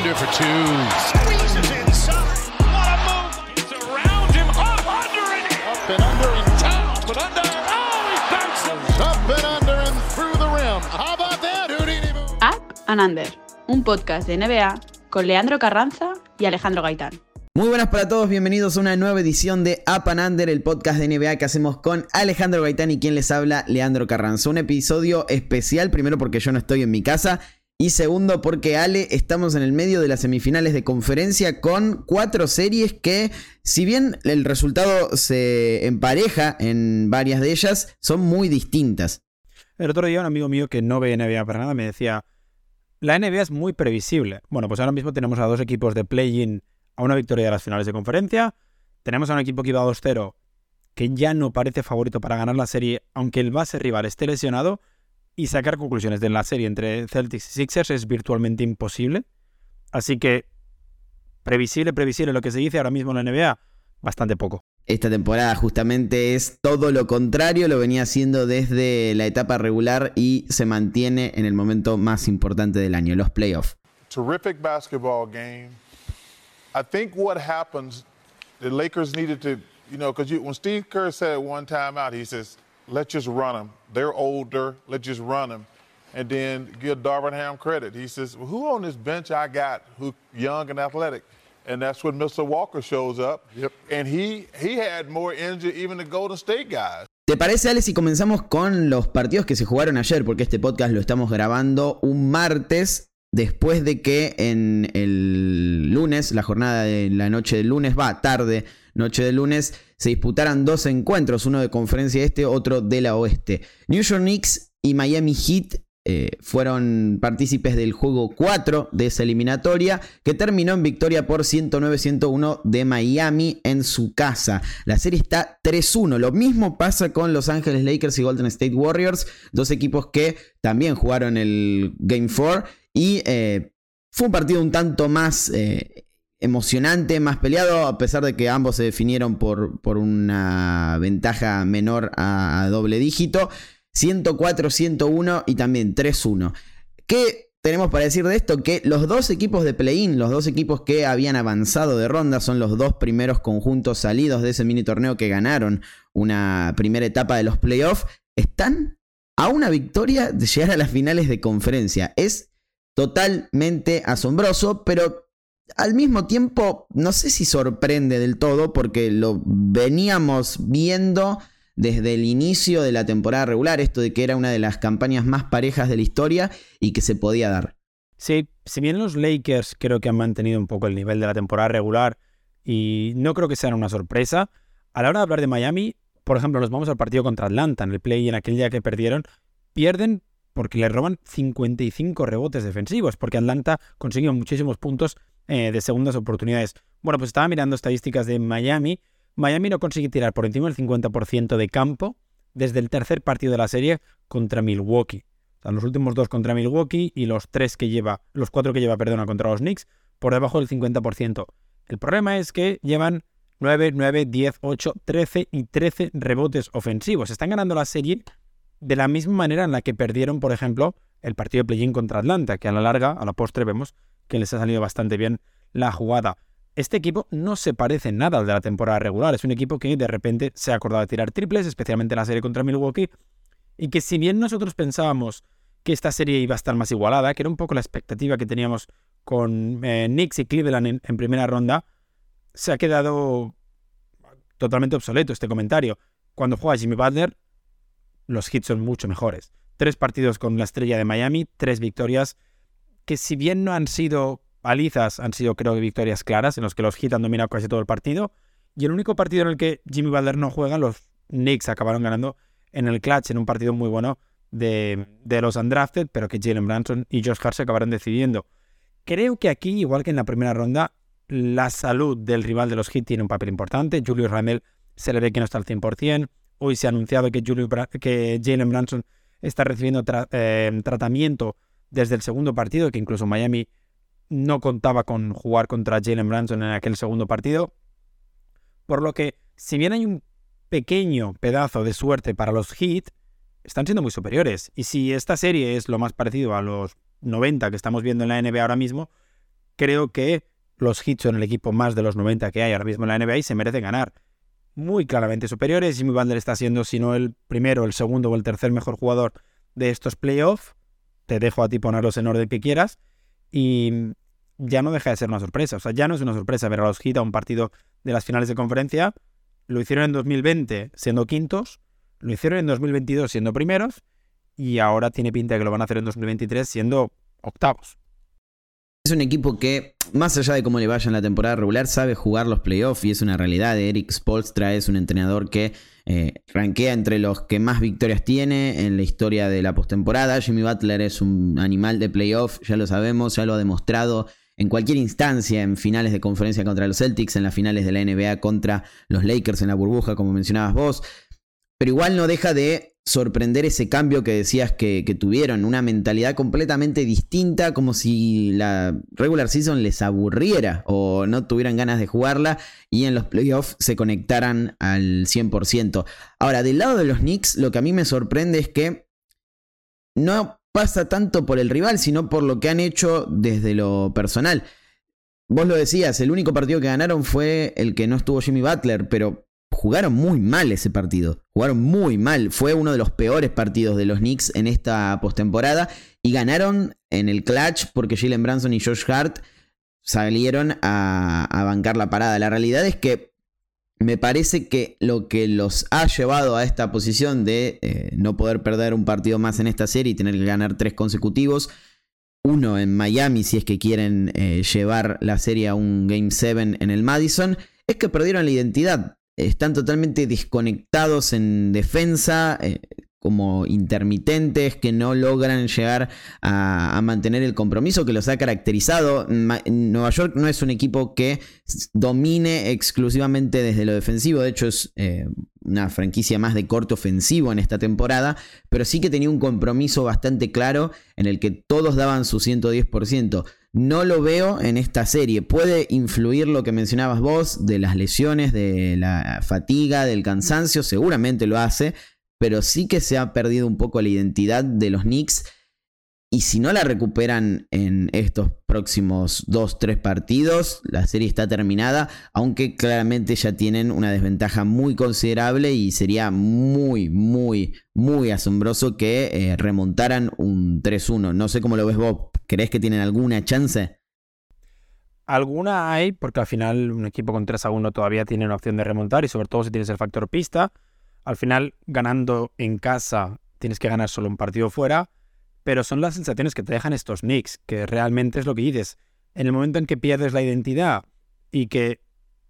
Under for two. Squeezes inside. What a move. It's around him. Up under and up and under and down, but under. Oh, he bounces. Up and under and through the rim. How about that, Houdini? Up and Under, un podcast de NBA con Leandro Carranza y Alejandro Gaitán. Muy buenas para todos, bienvenidos a una nueva edición de Up and Under, el podcast de NBA que hacemos con Alejandro Gaitán y quien les habla, Leandro Carranza. Un episodio especial, primero porque yo no estoy en mi casa y segundo porque Ale, estamos en el medio de las semifinales de conferencia con cuatro series que, si bien el resultado se empareja en varias de ellas, son muy distintas. El otro día un amigo mío que no ve NBA para nada me decía, la NBA es muy previsible. Bueno, pues ahora mismo tenemos a dos equipos de play-in a una victoria de las finales de conferencia. Tenemos a un equipo que iba 2-0 que ya no parece favorito para ganar la serie, aunque el base rival esté lesionado. Y sacar conclusiones de la serie entre Celtics y Sixers es virtualmente imposible. Así que, previsible, previsible lo que se dice ahora mismo en la NBA, bastante poco. Esta temporada justamente es todo lo contrario, lo venía haciendo desde la etapa regular y se mantiene en el momento más importante del año, los playoffs. terrific basketball game. I think what happens, the Lakers needed to, you know, because when Steve Kerr said one time out, he says, let's just run them. They're older, let's just run them. And then give Darvin Ham credit. He says, well, who on this bench I got who young and athletic? And that's when Mr. Walker shows up. Yep. And he he had more energy even the Golden State guys. ¿Te parece, Ale, si comenzamos con los partidos que se jugaron ayer? Porque este podcast lo estamos grabando un martes después de que en el lunes, la jornada de la noche del lunes, va tarde, noche del lunes, se disputaran dos encuentros, uno de conferencia este, otro de la oeste. New York Knicks y Miami Heat eh, fueron partícipes del juego 4 de esa eliminatoria que terminó en victoria por 109-101 de Miami en su casa. La serie está 3-1. Lo mismo pasa con Los Ángeles Lakers y Golden State Warriors, dos equipos que también jugaron el Game 4 y eh, fue un partido un tanto más eh, emocionante, más peleado, a pesar de que ambos se definieron por, por una ventaja menor a, a doble dígito. 104-101 y también 3-1. ¿Qué tenemos para decir de esto? Que los dos equipos de play-in, los dos equipos que habían avanzado de ronda, son los dos primeros conjuntos salidos de ese mini torneo que ganaron una primera etapa de los playoffs, están a una victoria de llegar a las finales de conferencia. Es totalmente asombroso, pero al mismo tiempo no sé si sorprende del todo porque lo veníamos viendo desde el inicio de la temporada regular, esto de que era una de las campañas más parejas de la historia y que se podía dar. Sí, si bien los Lakers creo que han mantenido un poco el nivel de la temporada regular y no creo que sean una sorpresa, a la hora de hablar de Miami, por ejemplo, nos vamos al partido contra Atlanta en el play en aquel día que perdieron, pierden porque le roban 55 rebotes defensivos, porque Atlanta consiguió muchísimos puntos eh, de segundas oportunidades. Bueno, pues estaba mirando estadísticas de Miami. Miami no consigue tirar por encima del 50% de campo desde el tercer partido de la serie contra Milwaukee. O sea, los últimos dos contra Milwaukee y los tres que lleva, los cuatro que lleva, perdona, contra los Knicks, por debajo del 50%. El problema es que llevan 9, 9, 10, 8, 13 y 13 rebotes ofensivos. Están ganando la serie de la misma manera en la que perdieron, por ejemplo, el partido de play-in contra Atlanta, que a la larga, a la postre, vemos que les ha salido bastante bien la jugada. Este equipo no se parece nada al de la temporada regular. Es un equipo que de repente se ha acordado de tirar triples, especialmente en la serie contra Milwaukee, y que si bien nosotros pensábamos que esta serie iba a estar más igualada, que era un poco la expectativa que teníamos con eh, Knicks y Cleveland en, en primera ronda, se ha quedado totalmente obsoleto este comentario. Cuando juega Jimmy Butler, los hits son mucho mejores. Tres partidos con la estrella de Miami, tres victorias que si bien no han sido palizas, han sido creo que victorias claras en los que los hits han dominado casi todo el partido. Y el único partido en el que Jimmy Butler no juega, los Knicks acabaron ganando en el clutch, en un partido muy bueno de, los undrafted, pero que Jalen Branson y Josh Hart se acabaron decidiendo. Creo que aquí, igual que en la primera ronda, la salud del rival de los Heat tiene un papel importante. Julius Randle se le ve que no está al 100%. Hoy se ha anunciado que, Julius que Jalen Branson está recibiendo eh, tratamiento desde el segundo partido, que incluso Miami no contaba con jugar contra Jalen Branson en aquel segundo partido. Por lo que, si bien hay un pequeño pedazo de suerte para los Heat, están siendo muy superiores. Y si esta serie es lo más parecido a los 90 que estamos viendo en la NBA ahora mismo, creo que los Heat son el equipo más de los 90 que hay ahora mismo en la NBA y se merecen ganar. Muy claramente superiores. Jimmy Butler está siendo, si no el primero, el segundo o el tercer mejor jugador de estos playoffs. Te dejo a ti ponerlos en orden que quieras. Y ya no deja de ser una sorpresa. O sea, ya no es una sorpresa ver a los Heat un partido de las finales de conferencia. Lo hicieron en 2020 siendo quintos. Lo hicieron en 2022 siendo primeros. Y ahora tiene pinta de que lo van a hacer en 2023 siendo octavos. Es un equipo que, más allá de cómo le vaya en la temporada regular, sabe jugar los playoffs y es una realidad. Eric Spolstra es un entrenador que eh, rankea entre los que más victorias tiene en la historia de la postemporada. Jimmy Butler es un animal de playoff, ya lo sabemos, ya lo ha demostrado en cualquier instancia, en finales de conferencia contra los Celtics, en las finales de la NBA contra los Lakers en la burbuja, como mencionabas vos. Pero igual no deja de sorprender ese cambio que decías que, tuvieron, una mentalidad completamente distinta, como si la regular season les aburriera o no tuvieran ganas de jugarla y en los playoffs se conectaran al 100%. Ahora, del lado de los Knicks, lo que a mí me sorprende es que no pasa tanto por el rival, sino por lo que han hecho desde lo personal. Vos lo decías, el único partido que ganaron fue el que no estuvo Jimmy Butler, pero jugaron muy mal ese partido. Jugaron muy mal. Fue uno de los peores partidos de los Knicks en esta postemporada. Y ganaron en el clutch porque Jalen Branson y Josh Hart salieron a, bancar la parada. La realidad es que me parece que lo que los ha llevado a esta posición de eh, no poder perder un partido más en esta serie y tener que ganar tres consecutivos, uno en Miami si es que quieren eh, llevar la serie a un Game 7 en el Madison, es que perdieron la identidad están totalmente desconectados en defensa, eh, como intermitentes, que no logran llegar a, mantener el compromiso que los ha caracterizado. Nueva York no es un equipo que domine exclusivamente desde lo defensivo, de hecho es eh, una franquicia más de corte ofensivo en esta temporada, pero sí que tenía un compromiso bastante claro en el que todos daban su 110%. No lo veo en esta serie. Puede influir lo que mencionabas vos de las lesiones, de la fatiga, del cansancio, seguramente lo hace, pero sí que se ha perdido un poco la identidad de los Knicks. Y si no la recuperan en estos próximos 2-3 partidos, la serie está terminada, aunque claramente ya tienen una desventaja muy considerable y sería muy, muy, muy asombroso que eh, remontaran un 3-1. No sé cómo lo ves vos, ¿Crees que tienen alguna chance? Alguna hay, porque al final un equipo con 3 a 1 todavía tiene una opción de remontar y sobre todo si tienes el factor pista. Al final, ganando en casa, tienes que ganar solo un partido fuera, pero son las sensaciones que te dejan estos Knicks, que realmente es lo que dices. En el momento en que pierdes la identidad y que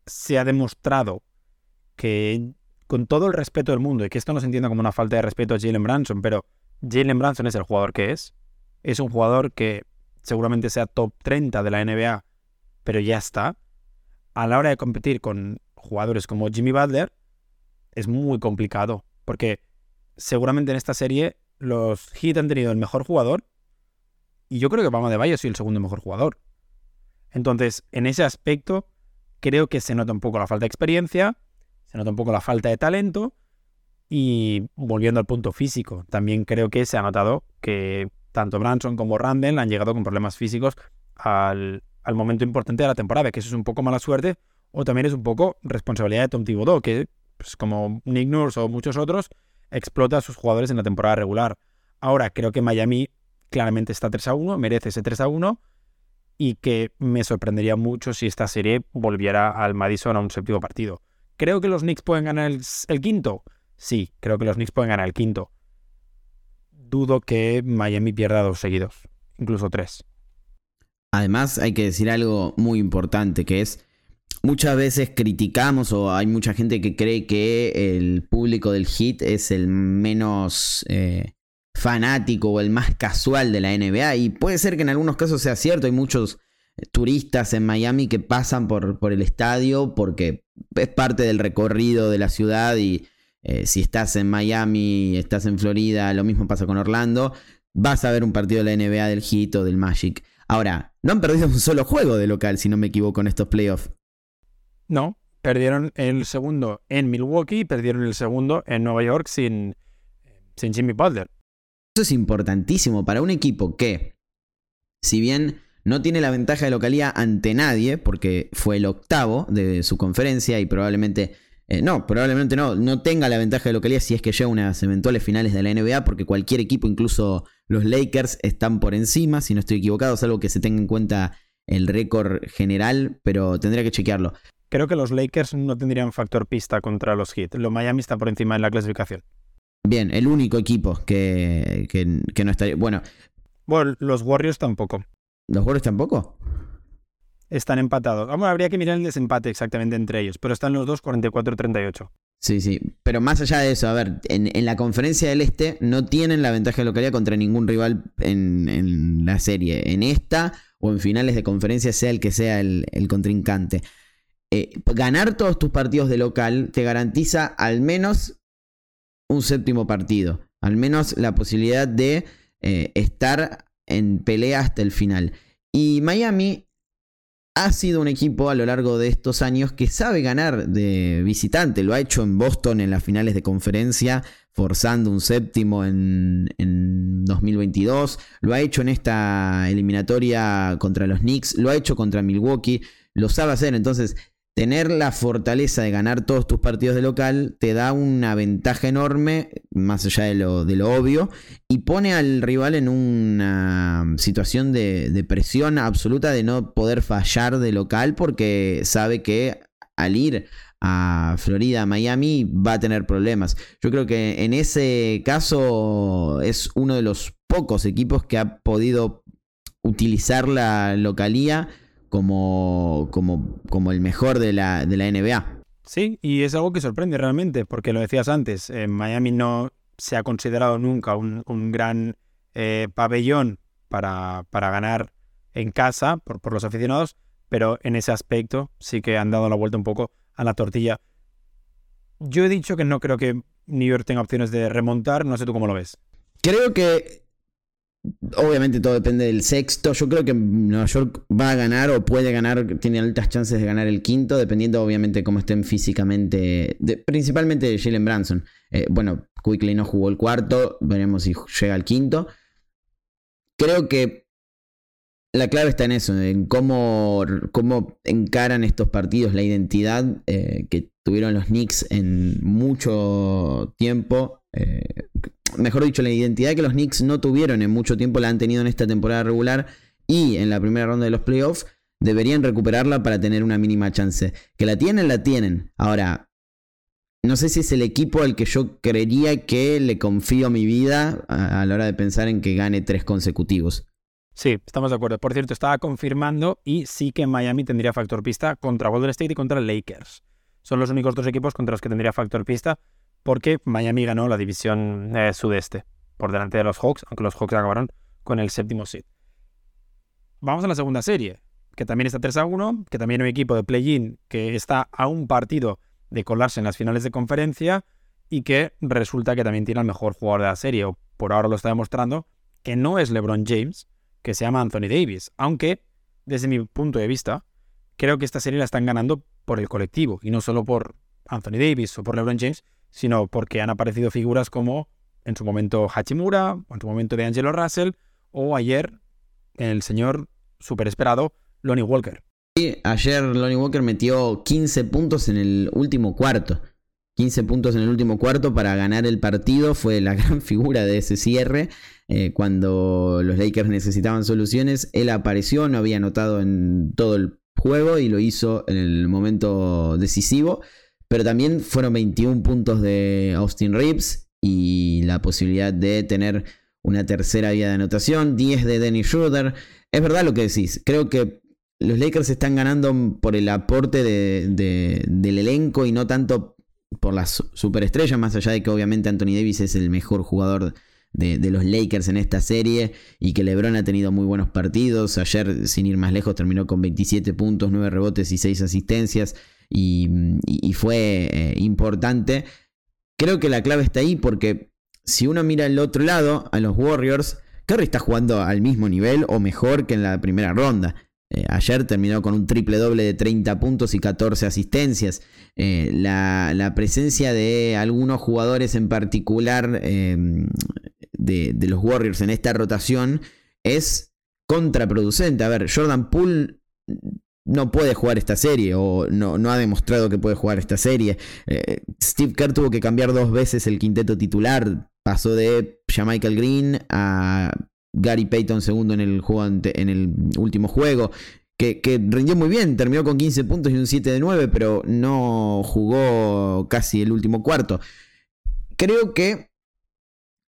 se ha demostrado que con todo el respeto del mundo, y que esto no se entienda como una falta de respeto a Jalen Branson, pero Jalen Branson es el jugador que es. Es un jugador que seguramente sea top 30 de la NBA, pero ya está. A la hora de competir con jugadores como Jimmy Butler, es muy complicado, porque seguramente en esta serie los Heat han tenido el mejor jugador y yo creo que Bama de Valle ha sido el segundo mejor jugador. Entonces, en ese aspecto, creo que se nota un poco la falta de experiencia, se nota un poco la falta de talento y volviendo al punto físico, también creo que se ha notado que tanto Branson como Randall han llegado con problemas físicos al, momento importante de la temporada, que eso es un poco mala suerte o también es un poco responsabilidad de Tom Thibodeau, que pues, como Nick Nurse o muchos otros, explota a sus jugadores en la temporada regular. Ahora, creo que Miami claramente está 3 a 1, merece ese 3 a 1 y que me sorprendería mucho si esta serie volviera al Madison a un séptimo partido. ¿Creo que los Knicks pueden ganar el quinto? Sí, creo que los Knicks pueden ganar el quinto dudo que Miami pierda dos seguidos, incluso tres. Además, hay que decir algo muy importante, que es, muchas veces criticamos o hay mucha gente que cree que el público del hit es el menos eh, fanático o el más casual de la NBA, y puede ser que en algunos casos sea cierto, hay muchos turistas en Miami que pasan por, por el estadio porque es parte del recorrido de la ciudad y eh, si estás en Miami, estás en Florida, lo mismo pasa con Orlando, vas a ver un partido de la NBA del Heat o del Magic. Ahora, no han perdido un solo juego de local, si no me equivoco, en estos playoffs. No, perdieron el segundo en Milwaukee y perdieron el segundo en Nueva York sin, sin Jimmy Butler. Eso es importantísimo para un equipo que, si bien no tiene la ventaja de localía ante nadie, porque fue el octavo de su conferencia y probablemente eh, no, probablemente no, no tenga la ventaja de localidad si es que llega a unas eventuales finales de la NBA, porque cualquier equipo, incluso los Lakers, están por encima, si no estoy equivocado, es algo que se tenga en cuenta el récord general, pero tendría que chequearlo. Creo que los Lakers no tendrían factor pista contra los Heat. Los Miami está por encima en la clasificación. Bien, el único equipo que, que, que no estaría. Bueno. Bueno, los Warriors tampoco. ¿Los Warriors tampoco? Están empatados. Vamos, habría que mirar el desempate exactamente entre ellos, pero están los dos 44-38. Sí, sí, pero más allá de eso, a ver, en, la conferencia del Este no tienen la ventaja de localidad contra ningún rival en, la serie. En esta o en finales de conferencia, sea el que sea el, contrincante. Eh, ganar todos tus partidos de local te garantiza al menos un séptimo partido, al menos la posibilidad de eh, estar en pelea hasta el final. Y Miami ha sido un equipo a lo largo de estos años que sabe ganar de visitante. Lo ha hecho en Boston en las finales de conferencia, forzando un séptimo en, 2022. Lo ha hecho en esta eliminatoria contra los Knicks. Lo ha hecho contra Milwaukee. Lo sabe hacer. Entonces, tener la fortaleza de ganar todos tus partidos de local te da una ventaja enorme, más allá de lo, de obvio, y pone al rival en una situación de, presión absoluta de no poder fallar de local porque sabe que al ir a Florida, Miami, va a tener problemas. Yo creo que en ese caso es uno de los pocos equipos que ha podido utilizar la localía como, como, como el mejor de la, de la NBA. Sí, y es algo que sorprende realmente, porque lo decías antes, en Miami no se ha considerado nunca un, gran eh, pabellón para, para, ganar en casa por, por los aficionados, pero en ese aspecto sí que han dado la vuelta un poco a la tortilla. Yo he dicho que no creo que New York tenga opciones de remontar, no sé tú cómo lo ves. Creo que Obviamente todo depende del sexto. Yo creo que Nueva York va a ganar o puede ganar, tiene altas chances de ganar el quinto, dependiendo obviamente cómo estén físicamente, principalmente de Jalen Branson. Eh, bueno, Quickly no jugó el cuarto, veremos si llega al quinto. Creo que la clave está en eso, en cómo, cómo encaran estos partidos, la identidad eh, que tuvieron los Knicks en mucho tiempo. Eh, mejor dicho, la identidad que los Knicks no tuvieron en mucho tiempo la han tenido en esta temporada regular y en la primera ronda de los playoffs. Deberían recuperarla para tener una mínima chance. Que la tienen, la tienen. Ahora, no sé si es el equipo al que yo creería que le confío mi vida a, la hora de pensar en que gane tres consecutivos. Sí, estamos de acuerdo. Por cierto, estaba confirmando y sí que Miami tendría factor pista contra Golden State y contra Lakers. Son los únicos dos equipos contra los que tendría factor pista porque Miami ganó la división eh, sudeste por delante de los Hawks, aunque los Hawks acabaron con el séptimo seed. Vamos a la segunda serie, que también está 3 a 1, que también hay un equipo de play-in que está a un partido de colarse en las finales de conferencia y que resulta que también tiene al mejor jugador de la serie, o por ahora lo está demostrando, que no es LeBron James, que se llama Anthony Davis, aunque desde mi punto de vista, creo que esta serie la están ganando por el colectivo y no solo por Anthony Davis o por LeBron James, sino porque han aparecido figuras como en su momento Hachimura, o en su momento de Angelo Russell, o ayer el señor super esperado Lonnie Walker. Sí, ayer Lonnie Walker metió 15 puntos en el último cuarto. 15 puntos en el último cuarto para ganar el partido. Fue la gran figura de ese cierre. Eh, cuando los Lakers necesitaban soluciones, él apareció, no había anotado en todo el juego y lo hizo en el momento decisivo. Pero también fueron 21 puntos de Austin Reeves y la posibilidad de tener una tercera vía de anotación, 10 de Dennis Schroeder. Es verdad lo que decís, creo que los Lakers están ganando por el aporte del elenco y no tanto por las superestrellas, más allá de que obviamente Anthony Davis es el mejor jugador de, de, los Lakers en esta serie y que LeBron ha tenido muy buenos partidos. Ayer, sin ir más lejos, terminó con 27 puntos, 9 rebotes y 6 asistencias y, fue eh, importante. Creo que la clave está ahí porque si uno mira al otro lado, a los Warriors, Curry está jugando al mismo nivel o mejor que en la primera ronda. Eh, ayer terminó con un triple doble de 30 puntos y 14 asistencias. Eh, la, presencia de algunos jugadores en particular em, de, de, los Warriors en esta rotación es contraproducente. A ver, Jordan Poole no puede jugar esta serie o no, no ha demostrado que puede jugar esta serie. Eh, Steve Kerr tuvo que cambiar dos veces el quinteto titular. Pasó de Michael Green a Gary Payton segundo en el, juego en el último juego. Que, que, rindió muy bien, terminó con 15 puntos y un 7 de 9, pero no jugó casi el último cuarto. Creo que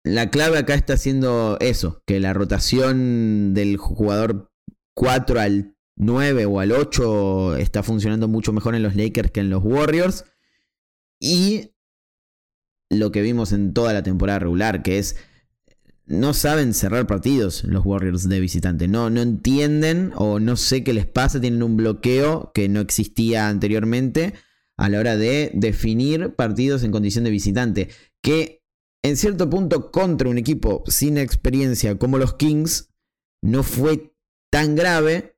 la clave acá está siendo eso, que la rotación del jugador 4 al 9 o al 8 está funcionando mucho mejor en los Lakers que en los Warriors. Y lo que vimos en toda la temporada regular, que es no saben cerrar partidos los Warriors de visitante. No, no entienden o no sé qué les pasa. Tienen un bloqueo que no existía anteriormente a la hora de definir partidos en condición de visitante. Que en cierto punto contra un equipo sin experiencia como los Kings no fue tan grave.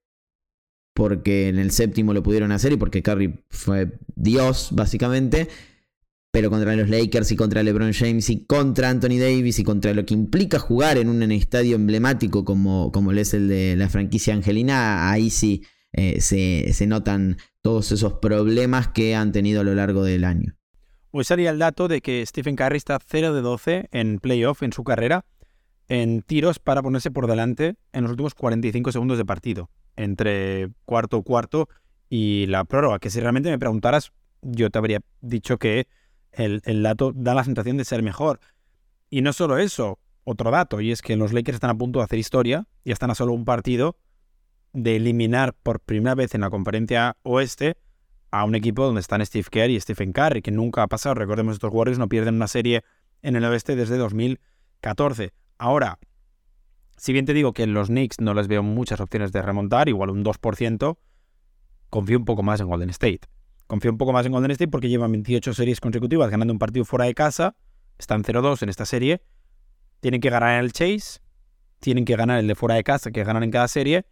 Porque en el séptimo lo pudieron hacer y porque Curry fue Dios, básicamente pero contra los Lakers y contra LeBron James y contra Anthony Davis y contra lo que implica jugar en un estadio emblemático como, es el de la franquicia Angelina, ahí sí eh, se, notan todos esos problemas que han tenido a lo largo del año. Hoy salía el dato de que Stephen Curry está 0 de 12 en playoff en su carrera en tiros para ponerse por delante en los últimos 45 segundos de partido, entre cuarto cuarto y la prórroga, que si realmente me preguntaras, yo te habría dicho que el, dato da la sensación de ser mejor. Y no solo eso, otro dato, y es que los Lakers están a punto de hacer historia y están a solo un partido de eliminar por primera vez en la conferencia oeste a un equipo donde están Steve Kerr y Stephen Curry, que nunca ha pasado. Recordemos, estos Warriors no pierden una serie en el oeste desde 2014. Ahora, si bien te digo que en los Knicks no les veo muchas opciones de remontar, igual un 2%, confío un poco más en Golden State. Confío un poco más en Golden State porque llevan 28 series consecutivas ganando un partido fuera de casa. Están 0-2 en esta serie. Tienen que ganar el Chase. Tienen que ganar el de fuera de casa, que ganan en cada serie.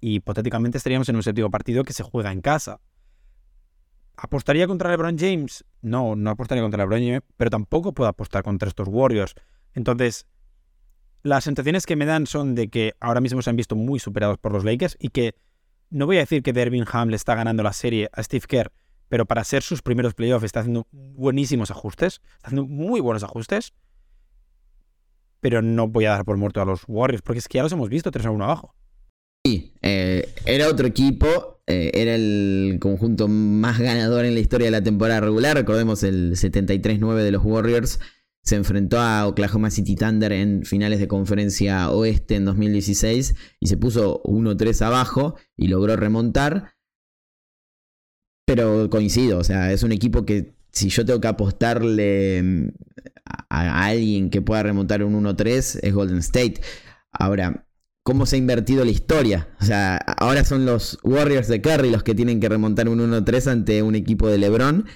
Y hipotéticamente estaríamos en un séptimo partido que se juega en casa. ¿Apostaría contra LeBron James? No, no apostaría contra LeBron James, pero tampoco puedo apostar contra estos Warriors. Entonces, las sensaciones que me dan son de que ahora mismo se han visto muy superados por los Lakers y que no voy a decir que Dervin Ham le está ganando la serie a Steve Kerr, pero para ser sus primeros playoffs está haciendo buenísimos ajustes, está haciendo muy buenos ajustes. Pero no voy a dar por muerto a los Warriors, porque es que ya los hemos visto 3 a 1 abajo. Sí, eh, era otro equipo, eh, era el conjunto más ganador en la historia de la temporada regular. Recordemos el 73-9 de los Warriors se enfrentó a Oklahoma City Thunder en finales de conferencia oeste en 2016 y se puso 1-3 abajo y logró remontar. Pero coincido, o sea, es un equipo que si yo tengo que apostarle mm, a, alguien que pueda remontar un 1-3 es Golden State. Ahora, ¿cómo se ha invertido la historia? O sea, ahora son los Warriors de Curry los que tienen que remontar un 1-3 ante un equipo de LeBron.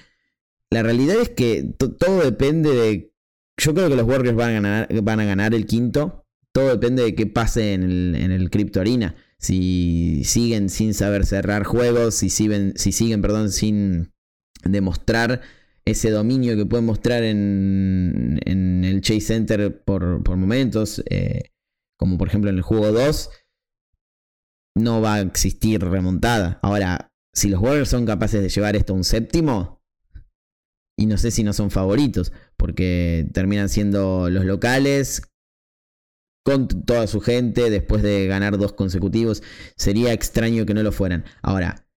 La realidad es que todo depende de yo creo que los Warriors van a ganar, el quinto. Todo depende de qué pase en el, en el Crypto Arena. Si siguen sin saber cerrar juegos, si siguen, si siguen perdón, sin demostrar ese dominio que pueden mostrar en, en el Chase Center por, por momentos, eh, como por ejemplo en el juego 2, no va a existir remontada. Ahora, si los Warriors son capaces de llevar esto a un séptimo, y no sé si no son favoritos, porque terminan siendo los locales con toda su gente después de ganar dos consecutivos. Sería extraño que no lo fueran. Ahora,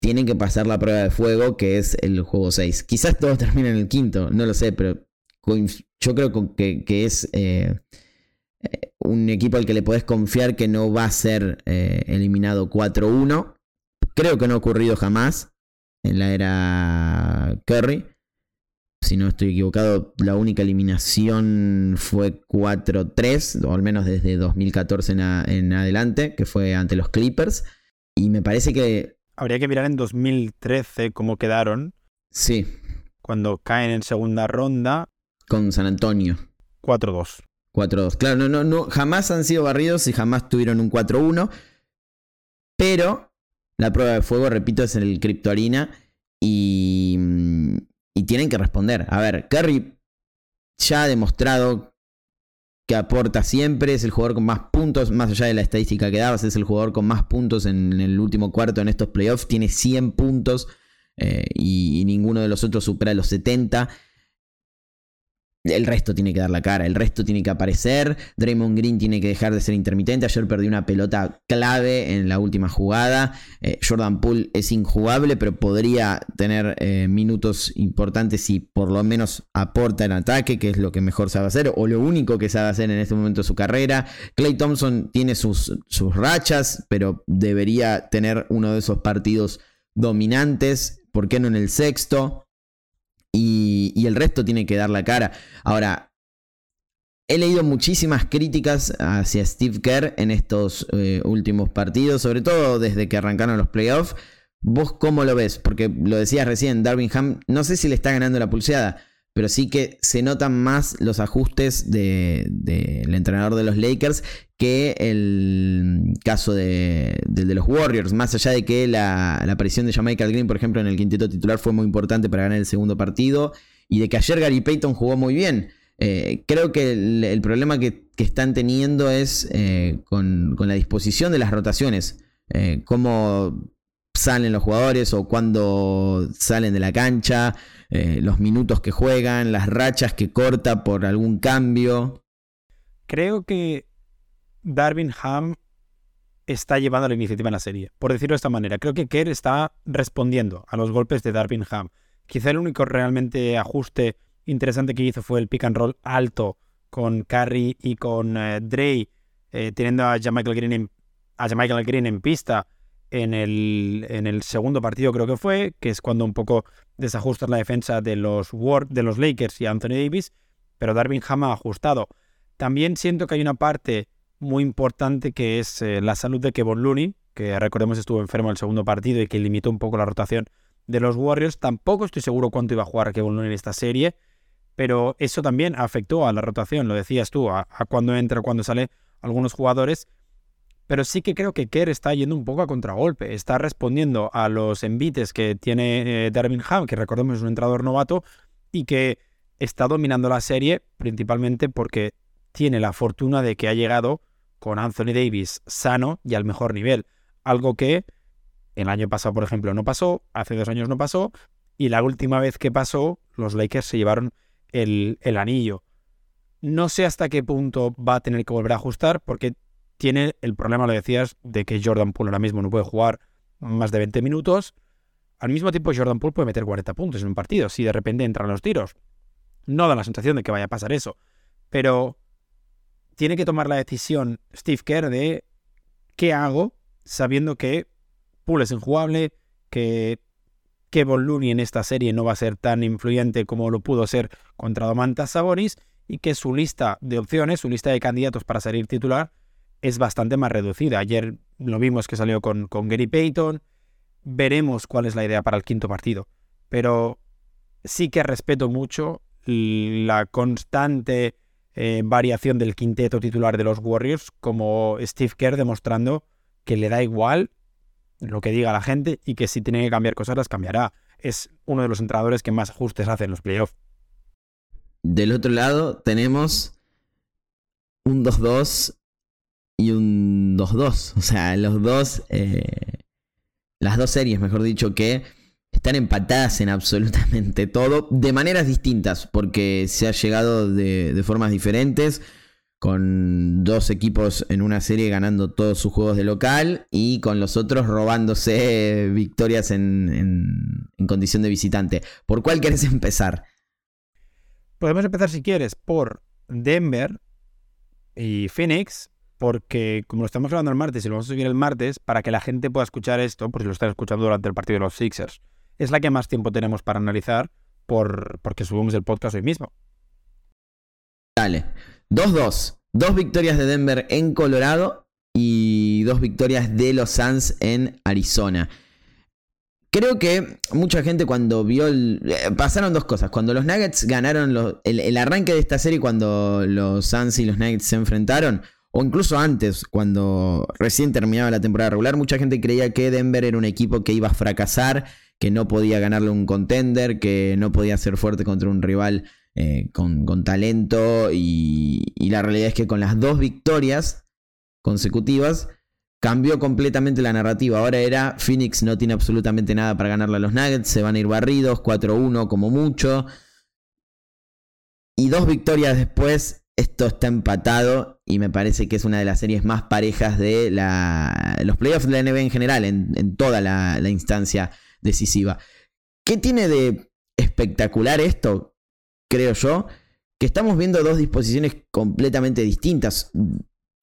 tienen que pasar la prueba de fuego, que es el juego 6. Quizás todos terminen en el quinto, no lo sé, pero yo creo que, que es eh, eh, un equipo al que le podés confiar que no va a ser eh, eliminado 4-1. Creo que no ha ocurrido jamás en la era Curry si no estoy equivocado, la única eliminación fue 4-3, o al menos desde 2014 en, adelante, que fue ante los Clippers. Y me parece que... Habría que mirar en 2013 cómo quedaron. Sí. Cuando caen en segunda ronda. Con San Antonio. 4-2. 4-2. Claro, no, no, no, jamás han sido barridos y jamás tuvieron un 4-1. Pero la prueba de fuego, repito, es en el Crypto Arena. Y y tienen que responder. A ver, Curry ya ha demostrado que aporta siempre, es el jugador con más puntos, más allá de la estadística que dabas, es el jugador con más puntos en, el último cuarto en estos playoffs, tiene 100 puntos eh, y, y, ninguno de los otros supera los 70. El resto tiene que dar la cara, el resto tiene que aparecer. Draymond Green tiene que dejar de ser intermitente. Ayer perdió una pelota clave en la última jugada. Eh, Jordan Poole es injugable, pero podría tener eh, minutos importantes si por lo menos aporta en ataque, que es lo que mejor sabe hacer, o lo único que sabe hacer en este momento de su carrera. Clay Thompson tiene sus, sus rachas, pero debería tener uno de esos partidos dominantes. ¿Por qué no en el sexto? Y, el resto tiene que dar la cara. Ahora, he leído muchísimas críticas hacia Steve Kerr en estos eh, últimos partidos, sobre todo desde que arrancaron los playoffs. ¿Vos cómo lo ves? Porque lo decías recién, Darvingham, no sé si le está ganando la pulseada, pero sí que se notan más los ajustes del entrenador de los Lakers que el caso de, de, los Warriors, más allá de que la, aparición de Jamaica Green, por ejemplo, en el quinteto titular fue muy importante para ganar el segundo partido, y de que ayer Gary Payton jugó muy bien. Eh, creo que el, problema que, están teniendo es eh, con, la disposición de las rotaciones, eh, cómo salen los jugadores o cuándo salen de la cancha, los minutos que juegan, las rachas que corta por algún cambio. Creo que Darwin Ham está llevando la iniciativa en la serie. Por decirlo de esta manera, creo que Kerr está respondiendo a los golpes de Darwin Ham. Quizá el único realmente ajuste interesante que hizo fue el pick and roll alto con Curry y con eh, Dre, eh, teniendo a Jamichael Green en, a Green en pista en el, en el segundo partido creo que fue, que es cuando un poco desajustas la defensa de los, de los Lakers y Anthony Davis, pero Darwin Ham ha ajustado. También siento que hay una parte muy importante que es eh, la salud de Kevin Looney, que recordemos estuvo enfermo en el segundo partido y que limitó un poco la rotación de los Warriors. Tampoco estoy seguro cuánto iba a jugar Kevin Looney en esta serie, pero eso también afectó a la rotación, lo decías tú, a, cuando entra, cuando sale algunos jugadores. Pero sí que creo que Kerr está yendo un poco a contragolpe, está respondiendo a los envites que tiene eh, Darwin Ham, que recordemos es un entrador novato, y que está dominando la serie principalmente porque tiene la fortuna de que ha llegado con Anthony Davis sano y al mejor nivel. Algo que el año pasado, por ejemplo, no pasó, hace dos años no pasó, y la última vez que pasó, los Lakers se llevaron el, el anillo. No sé hasta qué punto va a tener que volver a ajustar, porque tiene el problema, lo decías, de que Jordan Poole ahora mismo no puede jugar más de 20 minutos. Al mismo tiempo, Jordan Poole puede meter 40 puntos en un partido si de repente entran los tiros. No da la sensación de que vaya a pasar eso. Pero tiene que tomar la decisión Steve Kerr de qué hago sabiendo que Poole es injugable, que Kevin Looney en esta serie no va a ser tan influyente como lo pudo ser contra Domantas Sabonis y que su lista de opciones, su lista de candidatos para salir titular es bastante más reducida. Ayer lo vimos que salió con, con Gary Payton. Veremos cuál es la idea para el quinto partido. Pero sí que respeto mucho la constante eh, variación del quinteto titular de los Warriors, como Steve Kerr demostrando que le da igual lo que diga la gente y que si tiene que cambiar cosas las cambiará. Es uno de los entrenadores que más ajustes hace en los playoffs. Del otro lado tenemos un 2-2 y un 2-2. O sea, los dos, eh, las dos series, mejor dicho, que están empatadas en absolutamente todo, de maneras distintas, porque se ha llegado de, formas diferentes, con dos equipos en una serie ganando todos sus juegos de local y con los otros robándose victorias en, en condición de visitante. ¿Por cuál quieres empezar? Podemos empezar si quieres por Denver y Phoenix, porque como lo estamos hablando el martes y lo vamos a subir el martes, para que la gente pueda escuchar esto, por si lo están escuchando durante el partido de los Sixers es la que más tiempo tenemos para analizar por, porque subimos el podcast hoy mismo. Dale. 2-2. Dos victorias de Denver en Colorado y dos victorias de los Suns en Arizona. Creo que mucha gente cuando vio el... Eh, pasaron dos cosas. Cuando los Nuggets ganaron el, el, arranque de esta serie, cuando los Suns y los Nuggets se enfrentaron, o incluso antes, cuando recién terminaba la temporada regular, mucha gente creía que Denver era un equipo que iba a fracasar que no podía ganarle un contender, que no podía ser fuerte contra un rival eh, con, talento y, la realidad es que con las dos victorias consecutivas cambió completamente la narrativa. Ahora era Phoenix no tiene absolutamente nada para ganarle a los Nuggets, se van a ir barridos, 4-1 como mucho. Y dos victorias después, esto está empatado y me parece que es una de las series más parejas de los playoffs de la NBA en general, en, toda la, la instancia decisiva. ¿Qué tiene de espectacular esto? Creo yo, que estamos viendo dos disposiciones completamente distintas.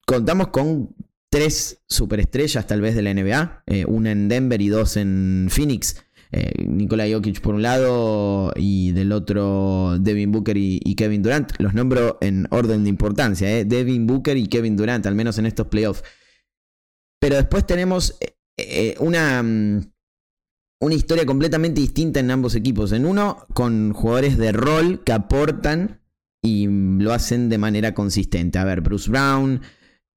Contamos con tres superestrellas tal vez de la NBA, eh, una en Denver y dos en Phoenix. Eh, Nikola Jokic por un lado y del otro Devin Booker y, Kevin Durant. Los nombro en orden de importancia, eh. Devin Booker y Kevin Durant, al menos en estos playoffs. Pero después tenemos una, mm, una historia completamente distinta en ambos equipos. En uno, con jugadores de rol que aportan y lo hacen de manera consistente. A ver, Bruce Brown,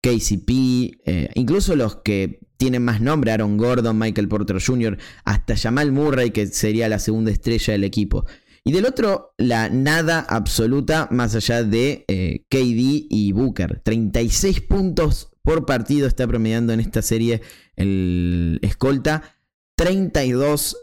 KCP, eh, incluso los que tienen más nombre, Aaron Gordon, Michael Porter Jr., hasta Jamal Murray, que sería la segunda estrella del equipo. Y del otro, la nada absoluta más allá de eh, KD y Booker. 36 puntos por partido está promediando en esta serie el escolta. 32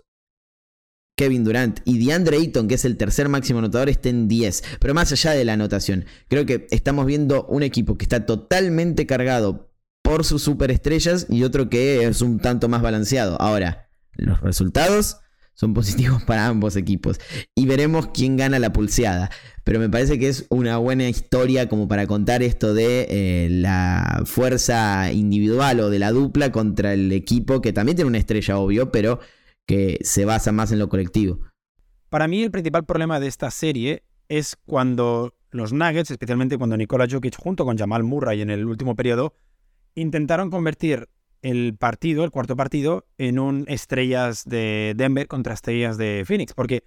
Kevin Durant y DeAndre Ayton, que es el tercer máximo anotador, estén en 10. Pero más allá de la anotación, creo que estamos viendo un equipo que está totalmente cargado por sus superestrellas y otro que es un tanto más balanceado. Ahora, los resultados son positivos para ambos equipos y veremos quién gana la pulseada. Pero me parece que es una buena historia como para contar esto de eh, la fuerza individual o de la dupla contra el equipo que también tiene una estrella, obvio, pero que se basa más en lo colectivo. Para mí el principal problema de esta serie es cuando los Nuggets, especialmente cuando Nikola Jokic junto con Jamal Murray en el último periodo, intentaron convertir el partido, el cuarto partido, en un estrellas de Denver contra estrellas de Phoenix, porque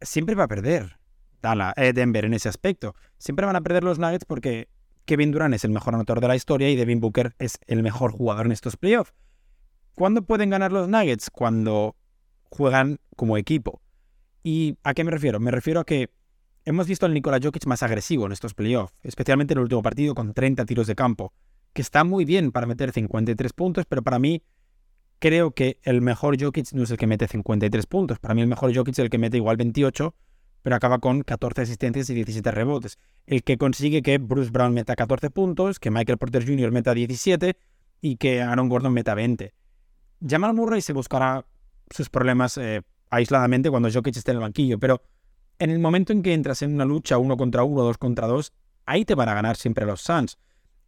siempre va a perder eh, Denver en ese aspecto. Siempre van a perder los Nuggets porque Kevin Durant es el mejor anotador de la historia y Devin Booker es el mejor jugador en estos playoffs. ¿Cuándo pueden ganar los Nuggets? Cuando juegan como equipo. ¿Y a qué me refiero? Me refiero a que hemos visto al Nikola Jokic más agresivo en estos playoffs, especialmente en el último partido con 30 tiros de campo, que está muy bien para meter 53 puntos, pero para mí creo que el mejor Jokic no es el que mete 53 puntos. Para mí el mejor Jokic es el que mete igual 28, pero acaba con 14 asistencias y 17 rebotes. El que consigue que Bruce Brown meta 14 puntos, que Michael Porter Jr. meta 17 y que Aaron Gordon meta 20. Jamal Murray se buscará sus problemas eh, aisladamente cuando Jokic esté en el banquillo, pero en el momento en que entras en una lucha uno contra uno, dos contra dos, ahí te van a ganar siempre los Suns.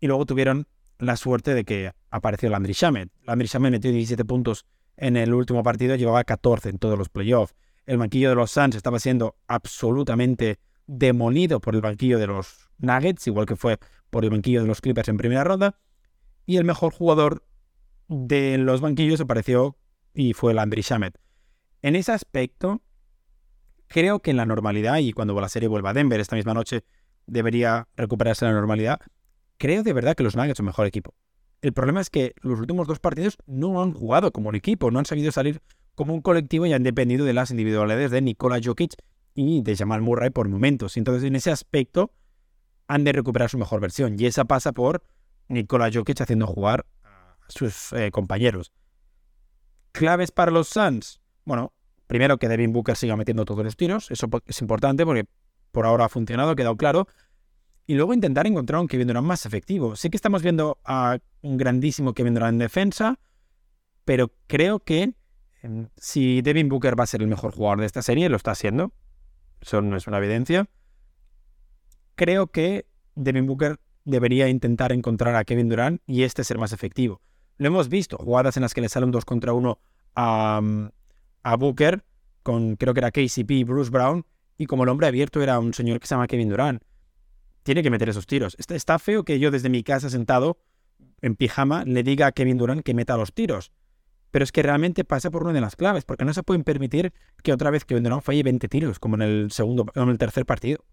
Y luego tuvieron la suerte de que apareció Landry Shamet. Landry Shamet metió 17 puntos en el último partido, llevaba 14 en todos los playoffs. El banquillo de los Suns estaba siendo absolutamente demolido por el banquillo de los Nuggets, igual que fue por el banquillo de los Clippers en primera ronda. Y el mejor jugador de los banquillos apareció y fue Landry Shamet. En ese aspecto, creo que en la normalidad, y cuando la serie vuelva a Denver esta misma noche, debería recuperarse la normalidad. Creo de verdad que los Nuggets son mejor equipo. El problema es que los últimos dos partidos no han jugado como un equipo, no han sabido salir como un colectivo y han dependido de las individualidades de Nikola Jokic y de Jamal Murray por momentos. Entonces, en ese aspecto, han de recuperar su mejor versión. Y esa pasa por Nikola Jokic haciendo jugar sus eh, compañeros. Claves para los Suns. Bueno, primero que Devin Booker siga metiendo todos los tiros. Eso es importante porque por ahora ha funcionado, ha quedado claro. Y luego intentar encontrar un Kevin Durant más efectivo. Sí que estamos viendo a un grandísimo Kevin Durant en defensa, pero creo que em, si Devin Booker va a ser el mejor jugador de esta serie, lo está haciendo. Eso no es una evidencia. Creo que Devin Booker debería intentar encontrar a Kevin Durant y este ser más efectivo. Lo hemos visto, jugadas en las que le sale un 2 contra 1 a, a Booker, con creo que era KCP y Bruce Brown, y como el hombre abierto era un señor que se llama Kevin Durant. Tiene que meter esos tiros. Está, está feo que yo desde mi casa sentado en pijama le diga a Kevin Durant que meta los tiros. Pero es que realmente pasa por una de las claves, porque no se pueden permitir que otra vez Kevin Durant falle 20 tiros, como en el segundo, en el tercer partido.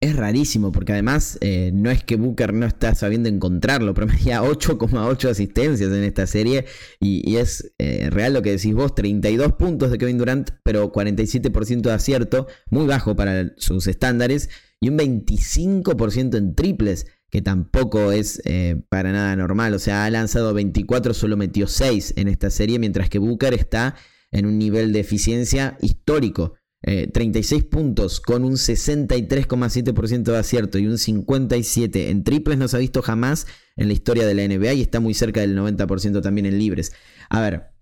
Es rarísimo, porque además eh, no es que Booker no está sabiendo encontrarlo, promedia 8,8 asistencias en esta serie y, es eh, real lo que decís vos, 32 puntos de Kevin Durant, pero 47% de acierto, muy bajo para sus estándares, y un 25% en triples, que tampoco es eh, para nada normal, o sea, ha lanzado 24, solo metió 6 en esta serie, mientras que Booker está en un nivel de eficiencia histórico. 36 eh, puntos con un 63,7% de acierto y un 57% en triples no se ha visto jamás en la historia de la NBA y está muy cerca del 90% también en libres. A ver,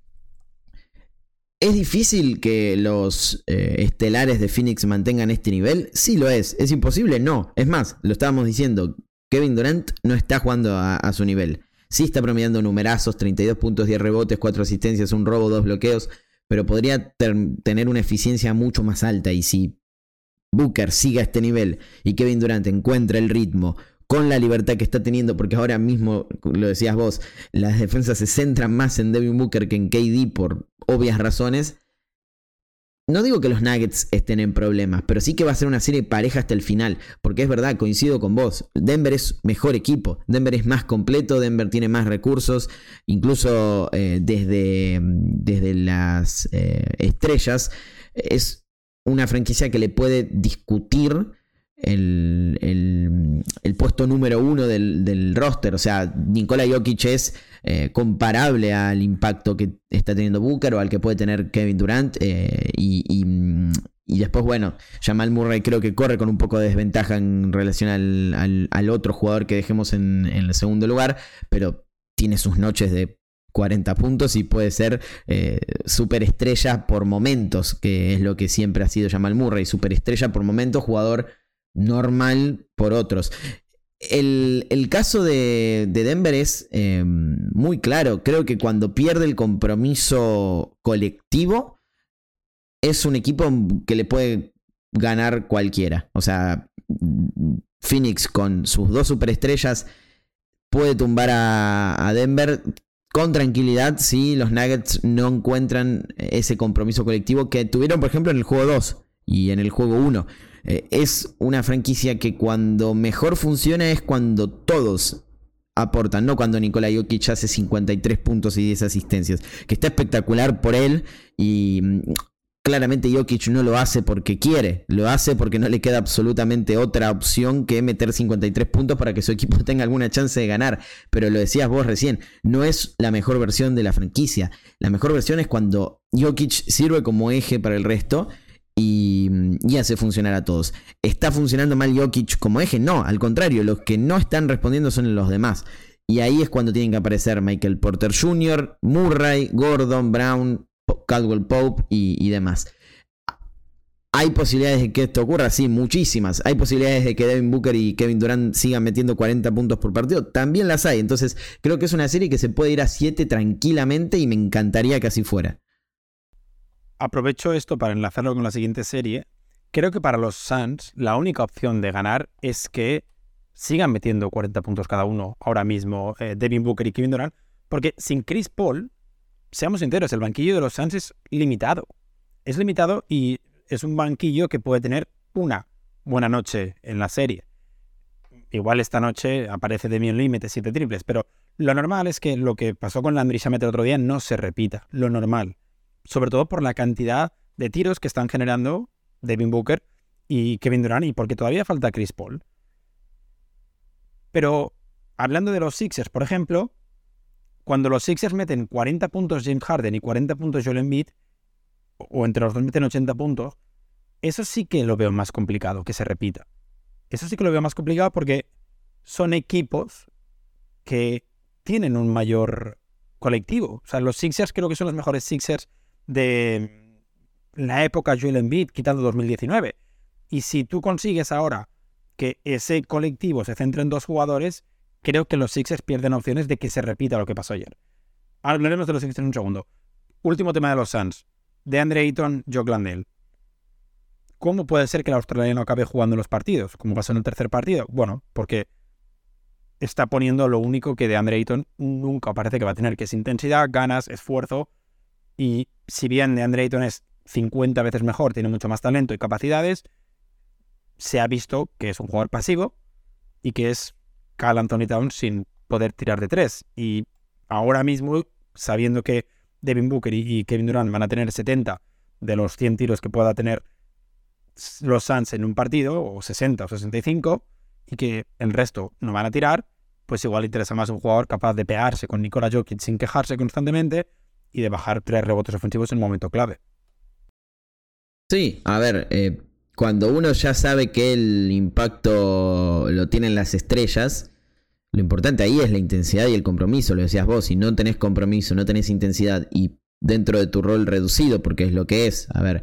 ¿es difícil que los eh, estelares de Phoenix mantengan este nivel? Sí lo es. ¿Es imposible? No. Es más, lo estábamos diciendo, Kevin Durant no está jugando a, a su nivel. Sí está promediando numerazos, 32 puntos, 10 rebotes, 4 asistencias, un robo, 2 bloqueos pero podría tener una eficiencia mucho más alta. Y si Booker siga a este nivel y Kevin Durant encuentra el ritmo con la libertad que está teniendo, porque ahora mismo, lo decías vos, las defensas se centran más en Devin Booker que en KD por obvias razones, no digo que los Nuggets estén en problemas, pero sí que va a ser una serie pareja hasta el final. Porque es verdad, coincido con vos. Denver es mejor equipo. Denver es más completo. Denver tiene más recursos. Incluso eh, desde, desde, las eh, estrellas. Es una franquicia que le puede discutir el, el, puesto número uno del, del, roster. O sea, Nikola Jokic es eh, comparable al impacto que está teniendo Booker o al que puede tener Kevin Durant. Eh, y, después, bueno, Jamal Murray creo que corre con un poco de desventaja en relación al, al, otro jugador que dejemos en, en el segundo lugar, pero tiene sus noches de 40 puntos y puede ser eh, superestrella por momentos, que es lo que siempre ha sido Jamal Murray, superestrella por momentos, jugador normal por otros. El, caso de, Denver es em, muy claro. Creo que cuando pierde el compromiso colectivo, es un equipo que le puede ganar cualquiera. O sea, Phoenix con sus dos superestrellas puede tumbar a, a Denver con tranquilidad si los Nuggets no encuentran ese compromiso colectivo que tuvieron, por ejemplo, en el juego 2 y en el juego 1. Eh, es una franquicia que cuando mejor funciona es cuando todos aportan, no cuando Nikola Jokic hace 53 puntos y 10 asistencias, que está espectacular por él y mm, claramente Jokic no lo hace porque quiere, lo hace porque no le queda absolutamente otra opción que meter 53 puntos para que su equipo tenga alguna chance de ganar, pero lo decías vos recién, no es la mejor versión de la franquicia, la mejor versión es cuando Jokic sirve como eje para el resto y, hace funcionar a todos. ¿Está funcionando mal Jokic como eje? No, al contrario, los que no están respondiendo son los demás. Y ahí es cuando tienen que aparecer Michael Porter Jr., Murray, Gordon, Brown, Caldwell Pope y, demás. ¿Hay posibilidades de que esto ocurra? Sí, muchísimas. ¿Hay posibilidades de que Devin Booker y Kevin Durant sigan metiendo 40 puntos por partido? También las hay. Entonces, creo que es una serie que se puede ir a 7 tranquilamente y me encantaría que así fuera aprovecho esto para enlazarlo con la siguiente serie. Creo que para los Suns la única opción de ganar es que sigan metiendo 40 puntos cada uno ahora mismo eh, Devin Booker y Kevin Durant, porque sin Chris Paul, seamos sinceros, el banquillo de los Suns es limitado. Es limitado y es un banquillo que puede tener una buena noche en la serie. Igual esta noche aparece Demian mete 7 triples, pero lo normal es que lo que pasó con Landry Shamet el otro día no se repita. Lo normal sobre todo por la cantidad de tiros que están generando Devin Booker y Kevin Durant y porque todavía falta Chris Paul. Pero hablando de los Sixers, por ejemplo, cuando los Sixers meten 40 puntos James Harden y 40 puntos Joel Embiid, o entre los dos meten 80 puntos, eso sí que lo veo más complicado que se repita. Eso sí que lo veo más complicado porque son equipos que tienen un mayor colectivo. O sea, los Sixers creo que son los mejores Sixers de la época Joel Embiid, quitando 2019. Y si tú consigues ahora que ese colectivo se centre en dos jugadores, creo que los Sixers pierden opciones de que se repita lo que pasó ayer. Hablaremos de los Sixers en un segundo. Último tema de los Suns. De Andre Ayton, Joe Glandel. ¿Cómo puede ser que el australiano acabe jugando los partidos? Como pasó en el tercer partido. Bueno, porque está poniendo lo único que de Andre Ayton nunca parece que va a tener, que es intensidad, ganas, esfuerzo y si bien de Ayton es 50 veces mejor, tiene mucho más talento y capacidades, se ha visto que es un jugador pasivo y que es Cal Anthony Towns sin poder tirar de tres. Y ahora mismo, sabiendo que Devin Booker y Kevin Durant van a tener 70 de los 100 tiros que pueda tener los Suns en un partido, o 60 o 65, y que el resto no van a tirar, pues igual interesa más un jugador capaz de pegarse con Nikola Jokic sin quejarse constantemente y de bajar tres rebotes ofensivos en un momento clave. Sí, a ver, eh, cuando uno ya sabe que el impacto lo tienen las estrellas, lo importante ahí es la intensidad y el compromiso, lo decías vos, si no tenés compromiso, no tenés intensidad y dentro de tu rol reducido, porque es lo que es, a ver,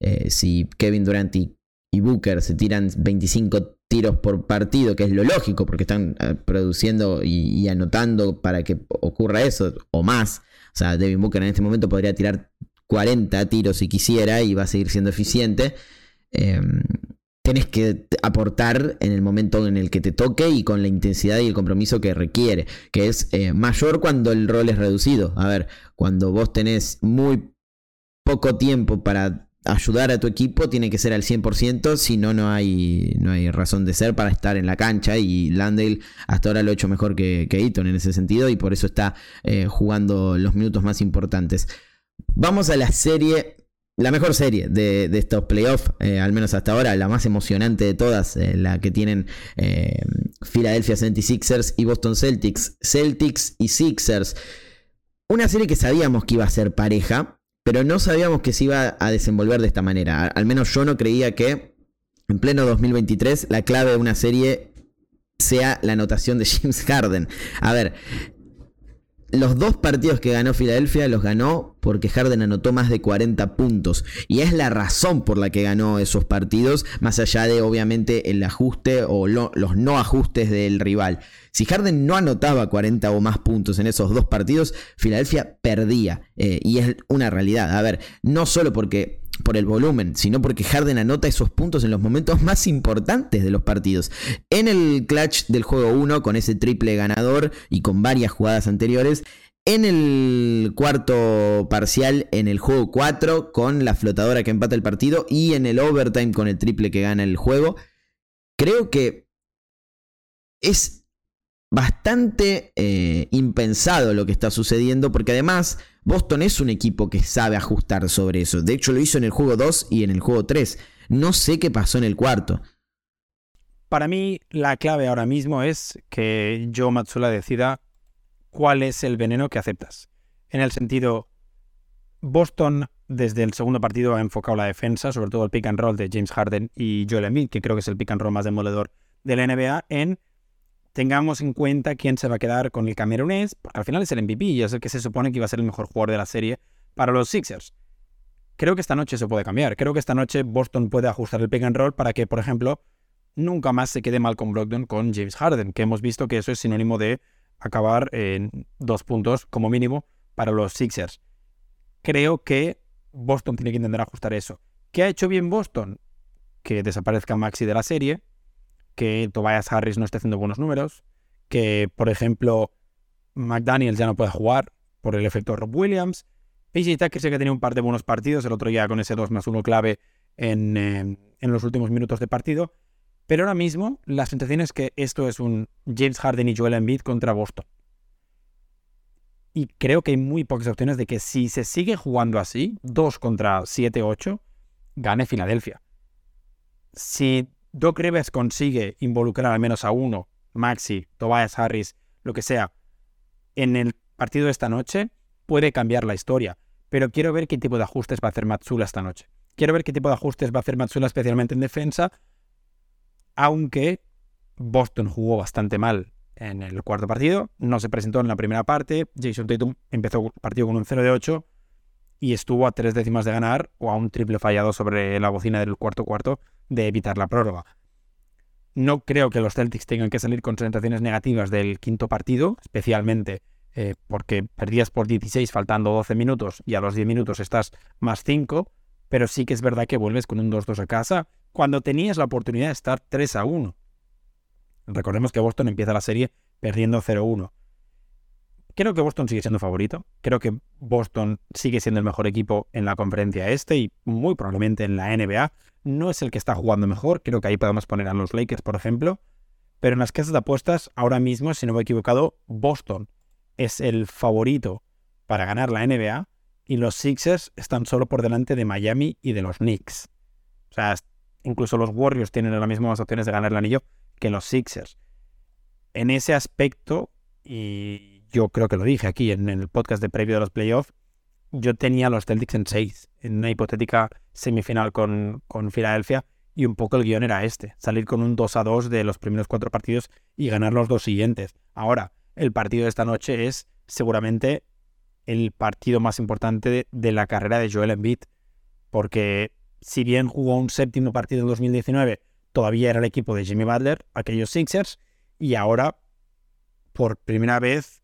eh, si Kevin Durant y, Booker se tiran 25 tiros por partido, que es lo lógico, porque están eh, produciendo y, anotando para que ocurra eso, o más, o sea, Devin Booker en este momento podría tirar 40 tiros si quisiera y va a seguir siendo eficiente. Em, tenés que aportar en el momento en el que te toque y con la intensidad y el compromiso que requiere, que es eh, mayor cuando el rol es reducido. A ver, cuando vos tenés muy poco tiempo para ayudar a tu equipo, tiene que ser al 100%, si no, no hay, no hay razón de ser para estar en la cancha y Landale hasta ahora lo ha hecho mejor que, que Eaton en ese sentido y por eso está eh, jugando los minutos más importantes. Vamos a la serie, la mejor serie de, estos playoffs, eh, al menos hasta ahora, la más emocionante de todas, eh, la que tienen Philadelphia 76ers y Boston Celtics, Celtics y Sixers. Una serie que sabíamos que iba a ser pareja, pero no sabíamos que se iba a desenvolver de esta manera. Al menos yo no creía que en pleno 2023 la clave de una serie sea la anotación de James Harden. A ver, los dos partidos que ganó Filadelfia los ganó porque Harden anotó más de 40 puntos. Y es la razón por la que ganó esos partidos, más allá de obviamente el ajuste o los no ajustes del rival. Si Harden no anotaba 40 o más puntos en esos dos partidos, Filadelfia perdía. Eh, y es una realidad. A ver, no solo porque por el volumen, sino porque Harden anota esos puntos en los momentos más importantes de los partidos. En el clutch del juego 1, con ese triple ganador y con varias jugadas anteriores. En el cuarto parcial, en el juego 4, con la flotadora que empata el partido. Y en el overtime, con el triple que gana el juego. Creo que es bastante eh, impensado lo que está sucediendo, porque además Boston es un equipo que sabe ajustar sobre eso. De hecho, lo hizo en el juego 2 y en el juego 3. No sé qué pasó en el cuarto. Para mí, la clave ahora mismo es que Joe Matsula decida cuál es el veneno que aceptas. En el sentido, Boston desde el segundo partido ha enfocado la defensa, sobre todo el pick and roll de James Harden y Joel Embiid, que creo que es el pick and roll más demoledor de la NBA, en tengamos en cuenta quién se va a quedar con el camerunés, porque al final es el MVP y es el que se supone que iba a ser el mejor jugador de la serie para los Sixers. Creo que esta noche se puede cambiar. Creo que esta noche Boston puede ajustar el pick and roll para que, por ejemplo, nunca más se quede Malcolm Brogdon con James Harden, que hemos visto que eso es sinónimo de acabar en dos puntos como mínimo para los Sixers. Creo que Boston tiene que intentar ajustar eso. ¿Qué ha hecho bien Boston? Que desaparezca Maxi de la serie, que Tobias Harris no esté haciendo buenos números, que por ejemplo McDaniels ya no puede jugar por el efecto Rob Williams. PJ Tucker sé que tenía un par de buenos partidos, el otro día con ese 2 más 1 clave en, en los últimos minutos de partido. Pero ahora mismo la sensación es que esto es un James Harden y Joel Embiid contra Boston. Y creo que hay muy pocas opciones de que si se sigue jugando así, 2 contra 7-8, gane Filadelfia. Si Doc Rivers consigue involucrar al menos a uno, Maxi, Tobias Harris, lo que sea, en el partido de esta noche, puede cambiar la historia. Pero quiero ver qué tipo de ajustes va a hacer Matsula esta noche. Quiero ver qué tipo de ajustes va a hacer Matsula especialmente en defensa, aunque Boston jugó bastante mal en el cuarto partido, no se presentó en la primera parte, Jason Tatum empezó el partido con un 0 de 8 y estuvo a tres décimas de ganar o a un triple fallado sobre la bocina del cuarto cuarto de evitar la prórroga. No creo que los Celtics tengan que salir con sensaciones negativas del quinto partido, especialmente eh, porque perdías por 16 faltando 12 minutos y a los 10 minutos estás más 5, pero sí que es verdad que vuelves con un 2-2 a casa cuando tenías la oportunidad de estar 3 1. Recordemos que Boston empieza la serie perdiendo 0-1. Creo que Boston sigue siendo favorito. Creo que Boston sigue siendo el mejor equipo en la conferencia este y muy probablemente en la NBA. no es el que está jugando mejor, creo que ahí podemos poner a los Lakers, por ejemplo, pero en las casas de apuestas, ahora mismo, si no me he equivocado, Boston es el favorito para ganar la NBA y los Sixers están solo por delante de Miami y de los Knicks. O sea, incluso los Warriors tienen las mismas opciones de ganar el anillo que los Sixers. En ese aspecto, y yo creo que lo dije aquí en el podcast de previo de los playoffs, yo tenía a los Celtics en 6, en una hipotética semifinal con, con Filadelfia, y un poco el guion era este, salir con un 2 a 2 de los primeros cuatro partidos y ganar los dos siguientes. Ahora, el partido de esta noche es seguramente el partido más importante de, la carrera de Joel Embiid, porque si bien jugó un séptimo partido en 2019, todavía era el equipo de Jimmy Butler, aquellos Sixers, y ahora, por primera vez,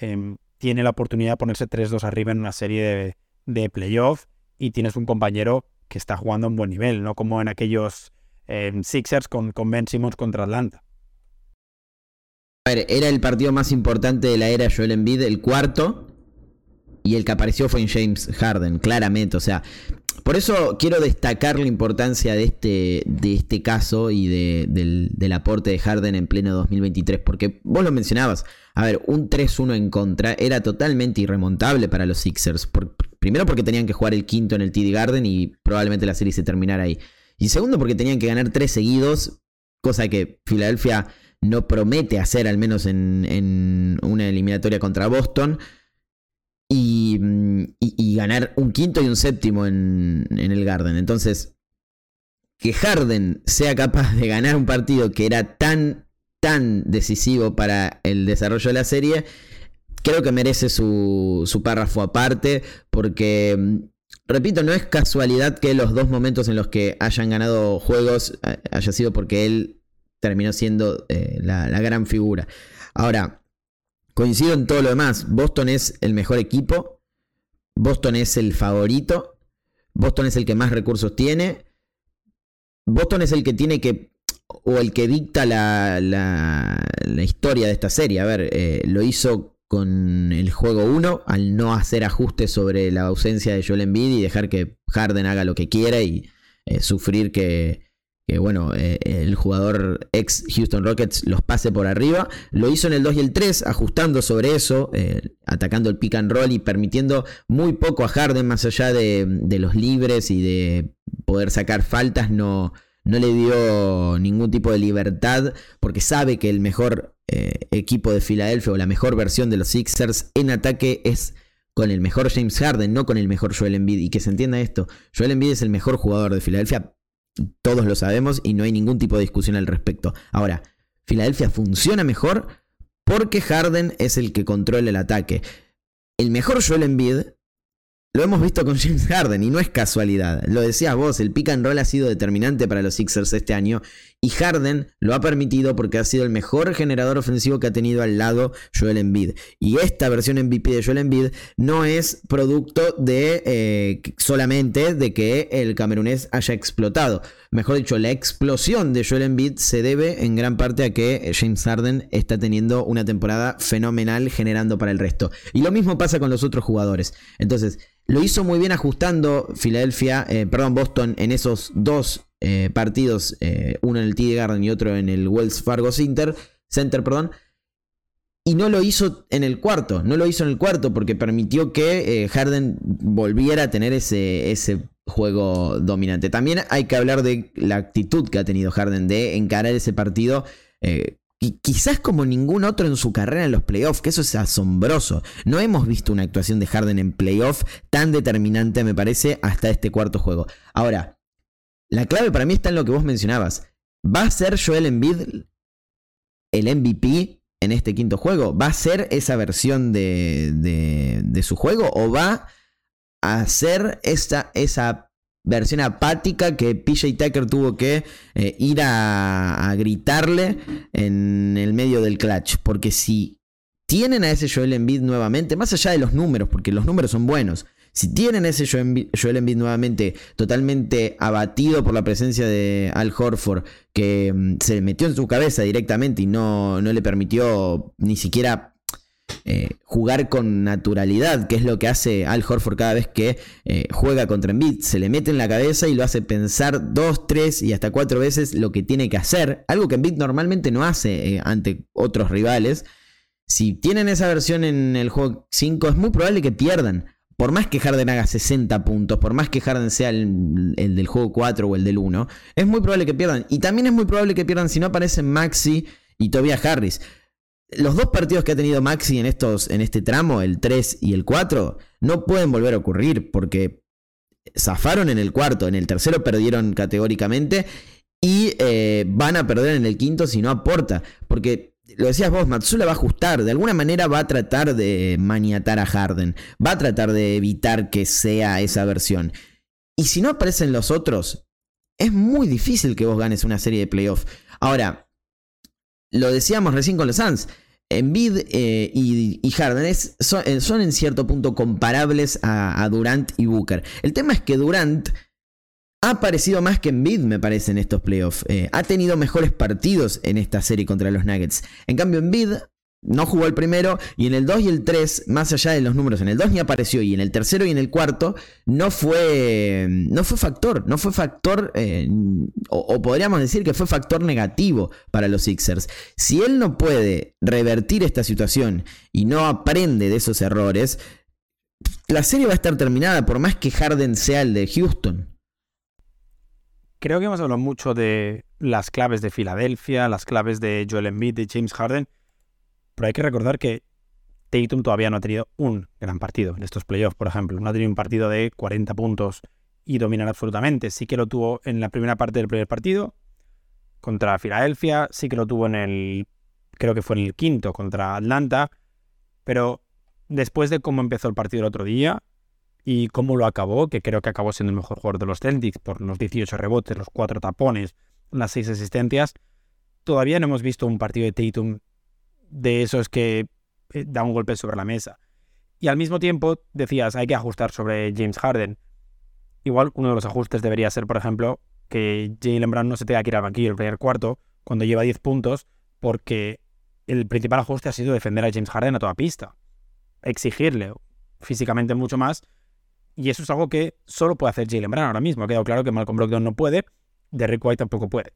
em, tiene la oportunidad de ponerse 3-2 arriba en una serie de, de playoff y tienes un compañero que está jugando a un buen nivel, no como en aquellos em, Sixers con, con Ben Simmons contra Atlanta. A ver, era el partido más importante de la era Joel Embiid, el cuarto, y el que apareció fue en James Harden, claramente. O sea, por eso quiero destacar la importancia de este, de este caso y del, aporte de Harden en pleno 2023. Porque vos lo mencionabas. A ver, un 3-1 en contra era totalmente irremontable para los Sixers. primero porque tenían que jugar el quinto en el TD Garden y probablemente la serie se terminara ahí. Y segundo porque tenían que ganar tres seguidos. Cosa que Filadelfia no promete hacer, al menos en, en una eliminatoria contra Boston. Mm, y, ganar un quinto y un séptimo en, el Garden. Entonces, que Harden sea capaz de ganar un partido que era tan, tan decisivo para el desarrollo de la serie, creo que merece su, su párrafo aparte, porque, mm, repito, no es casualidad que los dos momentos en los que hayan ganado juegos eh, haya sido porque él terminó siendo eh, la, la gran figura. Ahora, Coincido en todo lo demás. Boston es el mejor equipo. Boston es el favorito. Boston es el que más recursos tiene. Boston es el que tiene que. o el que dicta la, la, historia de esta serie. A ver, eh, lo hizo con el juego 1 al no hacer ajustes sobre la ausencia de Joel Embiid y dejar que Harden haga lo que quiera y eh, sufrir que, que bueno, eh, el jugador ex Houston Rockets los pase por arriba. Lo hizo en el 2 y el 3, ajustando sobre eso, eh, atacando el pick and roll y permitiendo muy poco a Harden, más allá de, los libres y de poder sacar faltas, no, no le dio ningún tipo de libertad, porque sabe que el mejor eh, equipo de Filadelfia o la mejor versión de los Sixers en ataque es con el mejor James Harden, no con el mejor Joel Embiid. Y que se entienda esto, Joel Embiid es el mejor jugador de Filadelfia todos lo sabemos y no hay ningún tipo de discusión al respecto. Ahora, Filadelfia funciona mejor porque Harden es el que controla el ataque. El mejor Joel Embiid lo hemos visto con James Harden y no es casualidad. Lo decías vos, el pick and roll ha sido determinante para los Sixers este año y Harden lo ha permitido porque ha sido el mejor generador ofensivo que ha tenido al lado Joel Embiid. Y esta versión MVP de Joel Embiid no es producto de eh, solamente de que el camerunés haya explotado. Mejor dicho, la explosión de Joel Embiid se debe en gran parte a que James Harden está teniendo una temporada fenomenal generando para el resto. Y lo mismo pasa con los otros jugadores. Entonces, lo hizo muy bien ajustando Filadelfia, eh, perdón, Boston en esos dos eh, partidos, eh, uno en el TD Garden y otro en el Wells Fargo Center, Center, perdón. Y no lo hizo en el cuarto, no lo hizo en el cuarto porque permitió que Harden volviera a tener ese, ese juego dominante. También hay que hablar de la actitud que ha tenido Harden de encarar ese partido y quizás como ningún otro en su carrera en los playoffs, que eso es asombroso. No hemos visto una actuación de Harden en playoff tan determinante, me parece, hasta este cuarto juego. Ahora, la clave para mí está en lo que vos mencionabas. ¿Va a ser Joel Embiid el MVP en este quinto juego? ¿Va a ser esa versión de, su juego? ¿O va a ser esa, versión apática que PJ Tucker tuvo que eh, ir a, gritarle en el medio del clutch. Porque si tienen a ese Joel Embiid nuevamente, más allá de los números, porque los números son buenos, si tienen ese Joel Embiid nuevamente totalmente abatido por la presencia de Al Horford, que mm, se metió en su cabeza directamente y no, no le permitió ni siquiera eh, jugar con naturalidad, que es lo que hace Al Horford cada vez que eh, juega contra Embiid. Se le mete en la cabeza y lo hace pensar dos, tres y hasta cuatro veces lo que tiene que hacer, algo que Embiid normalmente no hace eh, ante otros rivales. Si tienen esa versión en el juego 5, es muy probable que pierdan. Por más que Harden haga 60 puntos, por más que Harden sea el, el del juego 4 o el del 1, es muy probable que pierdan. Y también es muy probable que pierdan si no aparecen Maxi y Tobias Harris los dos partidos que ha tenido Maxi en, estos, en este tramo, el 3 y el 4, no pueden volver a ocurrir porque zafaron en el cuarto, en el tercero perdieron categóricamente y eh, van a perder en el quinto si no aporta. Porque lo decías vos, Matsula va a ajustar, de alguna manera va a tratar de maniatar a Harden, va a tratar de evitar que sea esa versión. Y si no aparecen los otros, es muy difícil que vos ganes una serie de playoffs. Ahora, lo decíamos recién con los Suns. Embiid eh, y, Harden eh, son, en cierto punto comparables a, Durant y Booker. El tema es que Durant ha aparecido más que Embiid, me parece, en estos playoffs. Eh, ha tenido mejores partidos en esta serie contra los Nuggets. En cambio, Embiid no jugó el primero y en el 2 y el 3, más allá de los números, en el 2 ni apareció y en el tercero y en el cuarto no fue, no fue factor, no fue factor, eh, o, podríamos decir que fue factor negativo para los Sixers. Si él no puede revertir esta situación y no aprende de esos errores, la serie va a estar terminada por más que Harden sea el de Houston. Creo que hemos hablado mucho de las claves de Filadelfia, las claves de Joel Embiid, de James Harden pero hay que recordar que Tatum todavía no ha tenido un gran partido en estos playoffs, por ejemplo. No ha tenido un partido de 40 puntos y dominar absolutamente. Sí que lo tuvo en la primera parte del primer partido contra Filadelfia, sí que lo tuvo en el, creo que fue en el quinto contra Atlanta, pero después de cómo empezó el partido el otro día y cómo lo acabó, que creo que acabó siendo el mejor jugador de los Celtics por los 18 rebotes, los 4 tapones, las 6 asistencias, todavía no hemos visto un partido de Tatum de esos que eh, da un golpe sobre la mesa. Y al mismo tiempo decías, hay que ajustar sobre James Harden. Igual uno de los ajustes debería ser, por ejemplo, que Jalen Brown no se tenga que ir al banquillo el primer cuarto cuando lleva 10 puntos, porque el principal ajuste ha sido defender a James Harden a toda pista. Exigirle físicamente mucho más. Y eso es algo que solo puede hacer Jalen Brown ahora mismo. Ha quedado claro que Malcolm Brogdon no puede, Derrick White tampoco puede.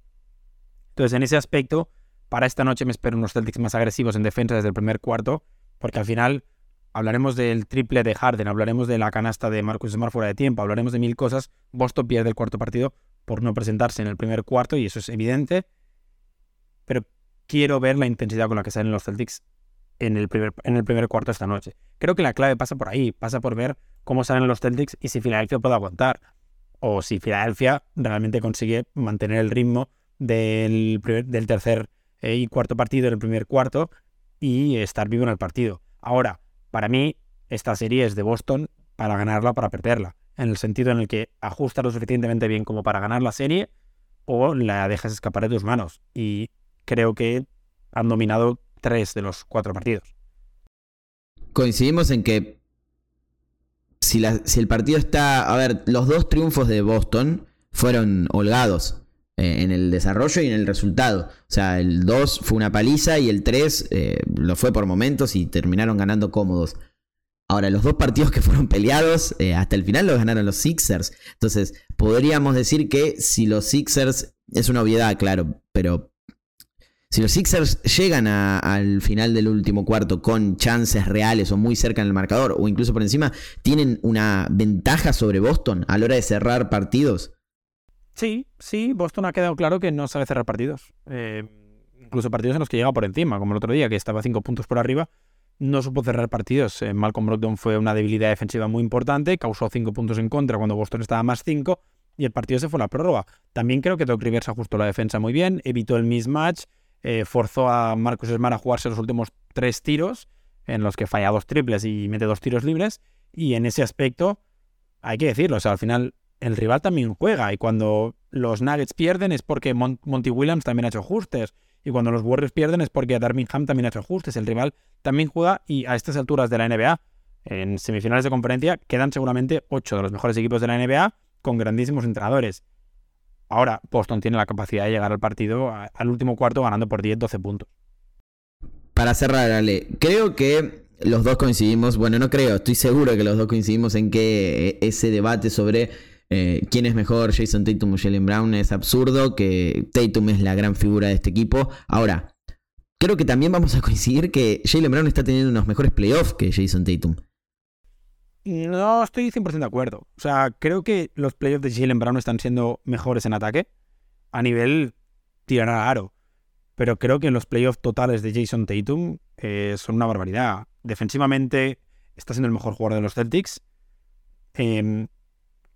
Entonces, en ese aspecto, para esta noche me espero unos Celtics más agresivos en defensa desde el primer cuarto, porque al final hablaremos del triple de Harden, hablaremos de la canasta de Marcus Smart fuera de tiempo, hablaremos de mil cosas. Boston pierde el cuarto partido por no presentarse en el primer cuarto y eso es evidente. Pero quiero ver la intensidad con la que salen los Celtics en el primer, en el primer cuarto esta noche. Creo que la clave pasa por ahí, pasa por ver cómo salen los Celtics y si Filadelfia puede aguantar. O si Filadelfia realmente consigue mantener el ritmo del, del tercer eh, y cuarto partido en el primer cuarto y estar vivo en el partido. Ahora, para mí, esta serie es de Boston para ganarla para perderla, en el sentido en el que ajusta lo suficientemente bien como para ganar la serie o la dejas escapar de tus manos. Y creo que han dominado tres de los cuatro partidos. Coincidimos en que si, el partido está... A ver, los dos triunfos de Boston fueron holgados. Eh, en el desarrollo y en el resultado. O sea, el 2 fue una paliza y el 3 eh, lo fue por momentos y terminaron ganando cómodos. Ahora, los dos partidos que fueron peleados, eh, hasta el final los ganaron los Sixers. Entonces, podríamos decir que si los Sixers, es una obviedad, claro, pero si los Sixers llegan al final del último cuarto con chances reales o muy cerca en el marcador, o incluso por encima, tienen una ventaja sobre Boston a la hora de cerrar partidos, Sí, sí, Boston ha quedado claro que no sabe cerrar partidos. Eh, incluso partidos en los que llega por encima, como el otro día, que estaba cinco puntos por arriba, no supo cerrar partidos. Eh, Malcolm Brogdon fue una debilidad defensiva muy importante, causó cinco puntos en contra cuando Boston estaba más cinco, y el partido se fue a la prórroga. También creo que Doc Rivers ajustó la defensa muy bien, evitó el mismatch, eh, forzó a Marcus Smart a jugarse los últimos tres tiros, en los que falla dos triples y mete dos tiros libres, y en ese aspecto, hay que decirlo, o sea, al final el rival también juega y cuando los Nuggets pierden es porque Monty Williams también ha hecho ajustes y cuando los Warriors pierden es porque Birmingham también ha hecho ajustes. El rival también juega y a estas alturas de la NBA, en semifinales de conferencia, quedan seguramente ocho de los mejores equipos de la NBA con grandísimos entrenadores. Ahora, Boston tiene la capacidad de llegar al partido al último cuarto ganando por 10-12 puntos. Para cerrar, Ale, creo que los dos coincidimos, bueno, no creo, estoy seguro que los dos coincidimos en que eh, ese debate sobre eh, quién es mejor, Jason Tatum o Jalen Brown, es absurdo, que Tatum es la gran figura de este equipo. Ahora, creo que también vamos a coincidir que Jalen Brown está teniendo unos mejores playoffs que Jason Tatum. No estoy 100% de acuerdo. O sea, creo que los playoffs de Jalen Brown están siendo mejores en ataque a nivel tirar a aro. Pero creo que los playoffs totales de Jason Tatum eh, son una barbaridad. Defensivamente está siendo el mejor jugador de los Celtics. Em,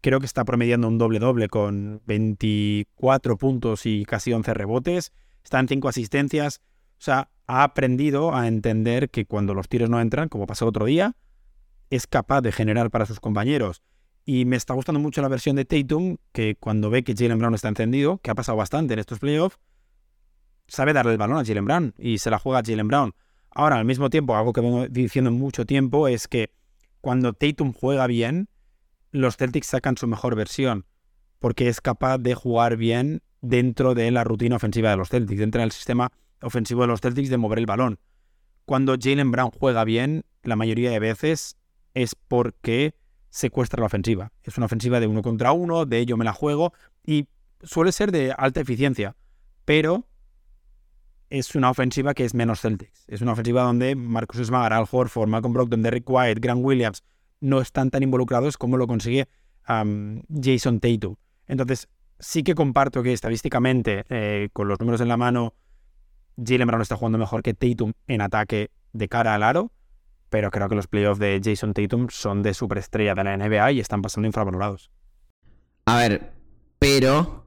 creo que está promediando un doble-doble con 24 puntos y casi 11 rebotes. Está en 5 asistencias. O sea, ha aprendido a entender que cuando los tiros no entran, como pasó otro día, es capaz de generar para sus compañeros. Y me está gustando mucho la versión de Tatum, que cuando ve que Jalen Brown está encendido, que ha pasado bastante en estos playoffs, sabe darle el balón a Jalen Brown y se la juega a Jalen Brown. Ahora, al mismo tiempo, algo que vengo diciendo mucho tiempo es que cuando Tatum juega bien, los Celtics sacan su mejor versión, porque es capaz de jugar bien dentro de la rutina ofensiva de los Celtics, dentro del sistema ofensivo de los Celtics de mover el balón. Cuando Jalen Brown juega bien, la mayoría de veces es porque secuestra la ofensiva. Es una ofensiva de uno contra uno, de ello me la juego, y suele ser de alta eficiencia, pero es una ofensiva que es menos Celtics. Es una ofensiva donde Marcus Smart, Al Horford, Malcolm Brogdon, Derrick White, Grant Williams no están tan involucrados como lo consigue Jason Tatum. Entonces, sí que comparto que estadísticamente, eh, con los números en la mano, Jalen Brown está jugando mejor que Tatum en ataque de cara al aro, pero creo que los playoffs de Jason Tatum son de superestrella de la NBA y están pasando infravalorados. A ver, pero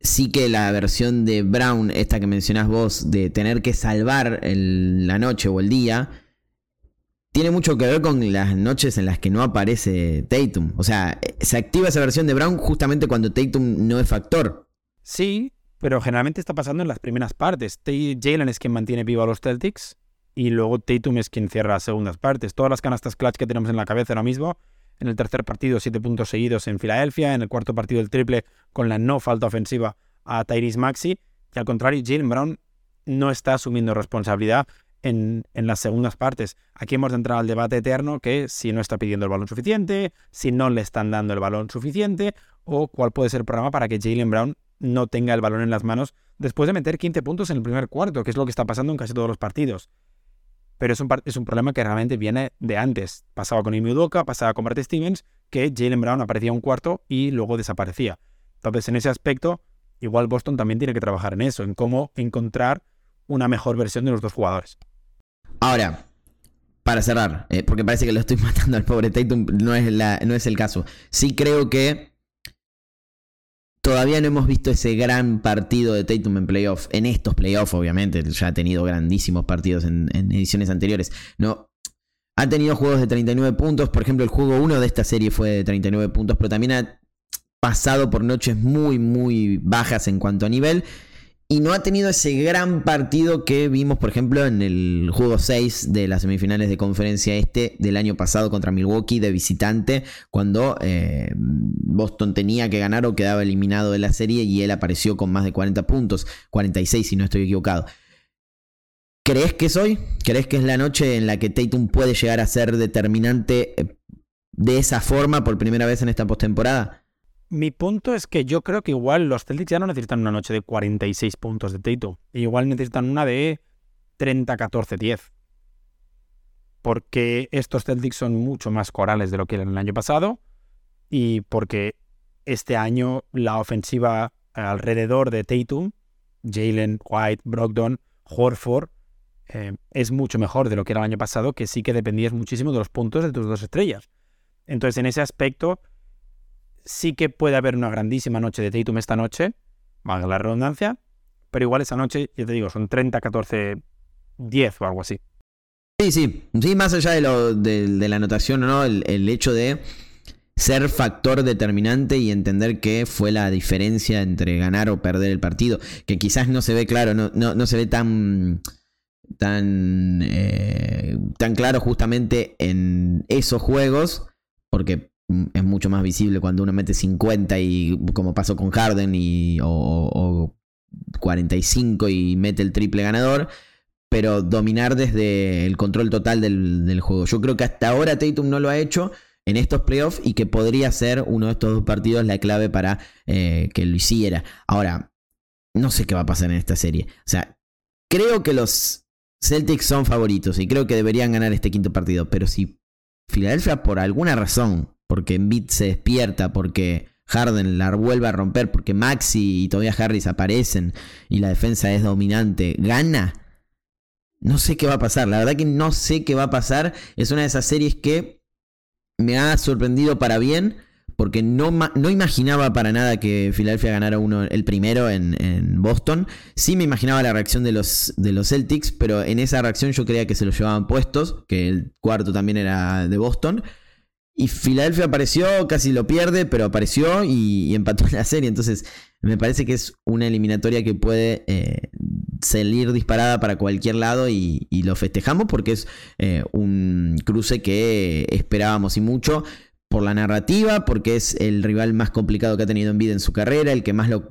sí que la versión de Brown, esta que mencionás vos, de tener que salvar la noche o el día, tiene mucho que ver con las noches en las que no aparece Tatum. O sea, se activa esa versión de Brown justamente cuando Tatum no es factor. Sí, pero generalmente está pasando en las primeras partes. Jalen es quien mantiene vivo a los Celtics y luego Tatum es quien cierra las segundas partes. Todas las canastas clutch que tenemos en la cabeza ahora mismo, en el tercer partido siete puntos seguidos en Filadelfia, en el cuarto partido el triple con la no falta ofensiva a Tyrese Maxi, y al contrario, Jalen Brown no está asumiendo responsabilidad en, en, las segundas partes. Aquí hemos de entrar al debate eterno que si no está pidiendo el balón suficiente, si no le están dando el balón suficiente, o cuál puede ser el programa para que Jalen Brown no tenga el balón en las manos después de meter 15 puntos en el primer cuarto, que es lo que está pasando en casi todos los partidos pero es un, es un problema que realmente viene de antes. Pasaba con Imi pasaba con Bart Stevens, que Jalen Brown aparecía un cuarto y luego desaparecía. Entonces, en ese aspecto, igual Boston también tiene que trabajar en eso, en cómo encontrar una mejor versión de los dos jugadores. Ahora, para cerrar, eh, porque parece que lo estoy matando al pobre Tatum, no es, la, no es el caso. Sí creo que Todavía no hemos visto ese gran partido de Tatum en playoff. En estos playoffs, obviamente. Ya ha tenido grandísimos partidos en, ediciones anteriores. No. Ha tenido juegos de 39 puntos. Por ejemplo, el juego 1 de esta serie fue de 39 puntos. Pero también ha pasado por noches muy, muy bajas en cuanto a nivel y no ha tenido ese gran partido que vimos, por ejemplo, en el juego 6 de las semifinales de conferencia este del año pasado contra Milwaukee de visitante, cuando eh, Boston tenía que ganar o quedaba eliminado de la serie y él apareció con más de 40 puntos, 46 si no estoy equivocado. ¿Crees que es hoy? ¿Crees que es la noche en la que Tatum puede llegar a ser determinante eh, de esa forma por primera vez en esta postemporada? Mi punto es que yo creo que igual los Celtics ya no necesitan una noche de 46 puntos de Tatum. Igual necesitan una de 30-14-10. Porque estos Celtics son mucho más corales de lo que eran el año pasado. Y porque este año la ofensiva alrededor de Tatum, Jalen, White, Brogdon, Horford, eh, es mucho mejor de lo que era el año pasado, que sí que dependías muchísimo de los puntos de tus dos estrellas. Entonces, en ese aspecto, sí que puede haber una grandísima noche de Tatum esta noche, valga la redundancia, pero igual esa noche, ya te digo, son 30, 14, 10 o algo así. Sí, sí, sí, más allá de, lo, de, la anotación o no, el, hecho de ser factor determinante y entender que fue la diferencia entre ganar o perder el partido, que quizás no se ve claro, no, no, se ve tan tan eh, tan claro justamente en esos juegos, porque es mucho más visible cuando uno mete 50 y como pasó con Harden y, o, 45 y mete el triple ganador. pero dominar desde el control total del, juego. Yo creo que hasta ahora Tatum no lo ha hecho en estos playoffs y que podría ser uno de estos dos partidos la clave para eh, que lo hiciera. Ahora, no sé qué va a pasar en esta serie. O sea, creo que los Celtics son favoritos y creo que deberían ganar este quinto partido, pero si Filadelfia por alguna razón, porque Embiid se despierta, porque Harden la vuelve a romper, porque Maxi y todavía Harris aparecen y la defensa es dominante, gana. No sé qué va a pasar, la verdad que no sé qué va a pasar. Es una de esas series que me ha sorprendido para bien, porque no, no imaginaba para nada que Filadelfia ganara uno el primero en, en, Boston. Sí me imaginaba la reacción de los, de los Celtics, pero en esa reacción yo creía que se los llevaban puestos, que el cuarto también era de Boston. Y Filadelfia apareció, casi lo pierde, pero apareció y, empató la serie. Entonces, me parece que es una eliminatoria que puede eh, salir disparada para cualquier lado y, lo festejamos porque es eh, un cruce que esperábamos y mucho por la narrativa, porque es el rival más complicado que ha tenido en vida en su carrera, el que más lo,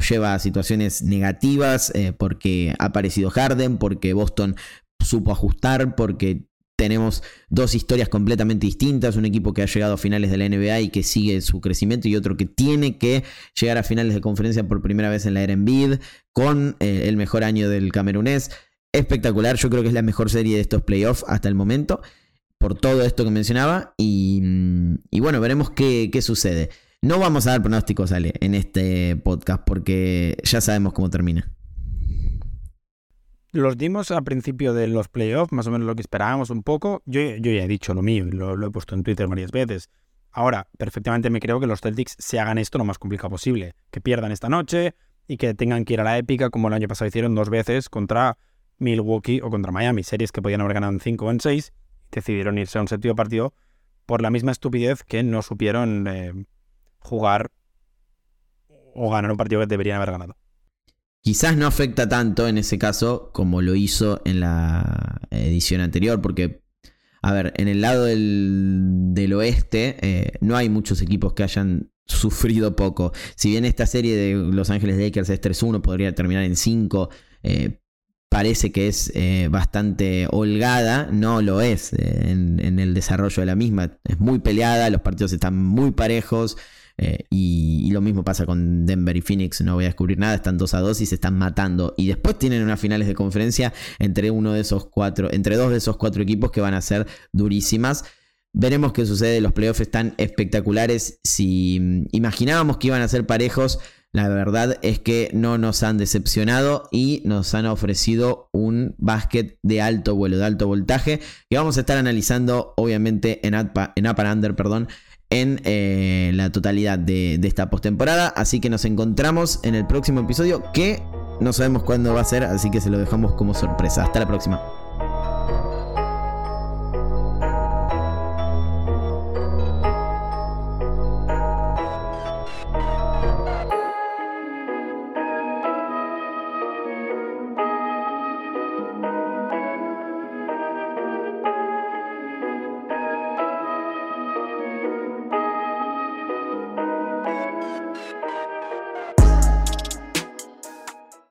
lleva a situaciones negativas, eh, porque ha aparecido Harden, porque Boston supo ajustar, porque tenemos dos historias completamente distintas, un equipo que ha llegado a finales de la NBA y que sigue su crecimiento y otro que tiene que llegar a finales de conferencia por primera vez en la era con eh, el mejor año del camerunés. Espectacular, yo creo que es la mejor serie de estos playoffs hasta el momento por todo esto que mencionaba y, mm, bueno, veremos qué, qué sucede. No vamos a dar pronósticos, Ale, en este podcast porque ya sabemos cómo termina. Los dimos a principio de los playoffs, más o menos lo que esperábamos un poco. Yo, ya he dicho lo mío y lo, he puesto en Twitter varias veces. Ahora, perfectamente me creo que los Celtics se hagan esto lo más complicado posible. Que pierdan esta noche y que tengan que ir a la épica como el año pasado hicieron dos veces contra Milwaukee o contra Miami. Series que podían haber ganado en 5 o en 6. Decidieron irse a un séptimo partido por la misma estupidez que no supieron eh, jugar o ganar un partido que deberían haber ganado. Quizás no afecta tanto en ese caso como lo hizo en la edición anterior, porque, a ver, en el lado del, oeste eh, no hay muchos equipos que hayan sufrido poco. Si bien esta serie de Los Ángeles Lakers es 3-1, podría terminar en 5. Eh, parece que es eh, bastante holgada, no lo es en, en, el desarrollo de la misma. Es muy peleada, los partidos están muy parejos. Eh, y, lo mismo pasa con Denver y Phoenix, no voy a descubrir nada, están 2 a 2 y se están matando. Y después tienen unas finales de conferencia entre uno de esos cuatro, entre dos de esos cuatro equipos que van a ser durísimas. Veremos qué sucede, los playoffs están espectaculares. Si mm, imaginábamos que iban a ser parejos, la verdad es que no nos han decepcionado y nos han ofrecido un básquet de alto vuelo, de alto voltaje, que vamos a estar analizando obviamente en Up, en and Under, perdón, en eh, la totalidad de, de esta postemporada. Así que nos encontramos en el próximo episodio que no sabemos cuándo va a ser, así que se lo dejamos como sorpresa. Hasta la próxima.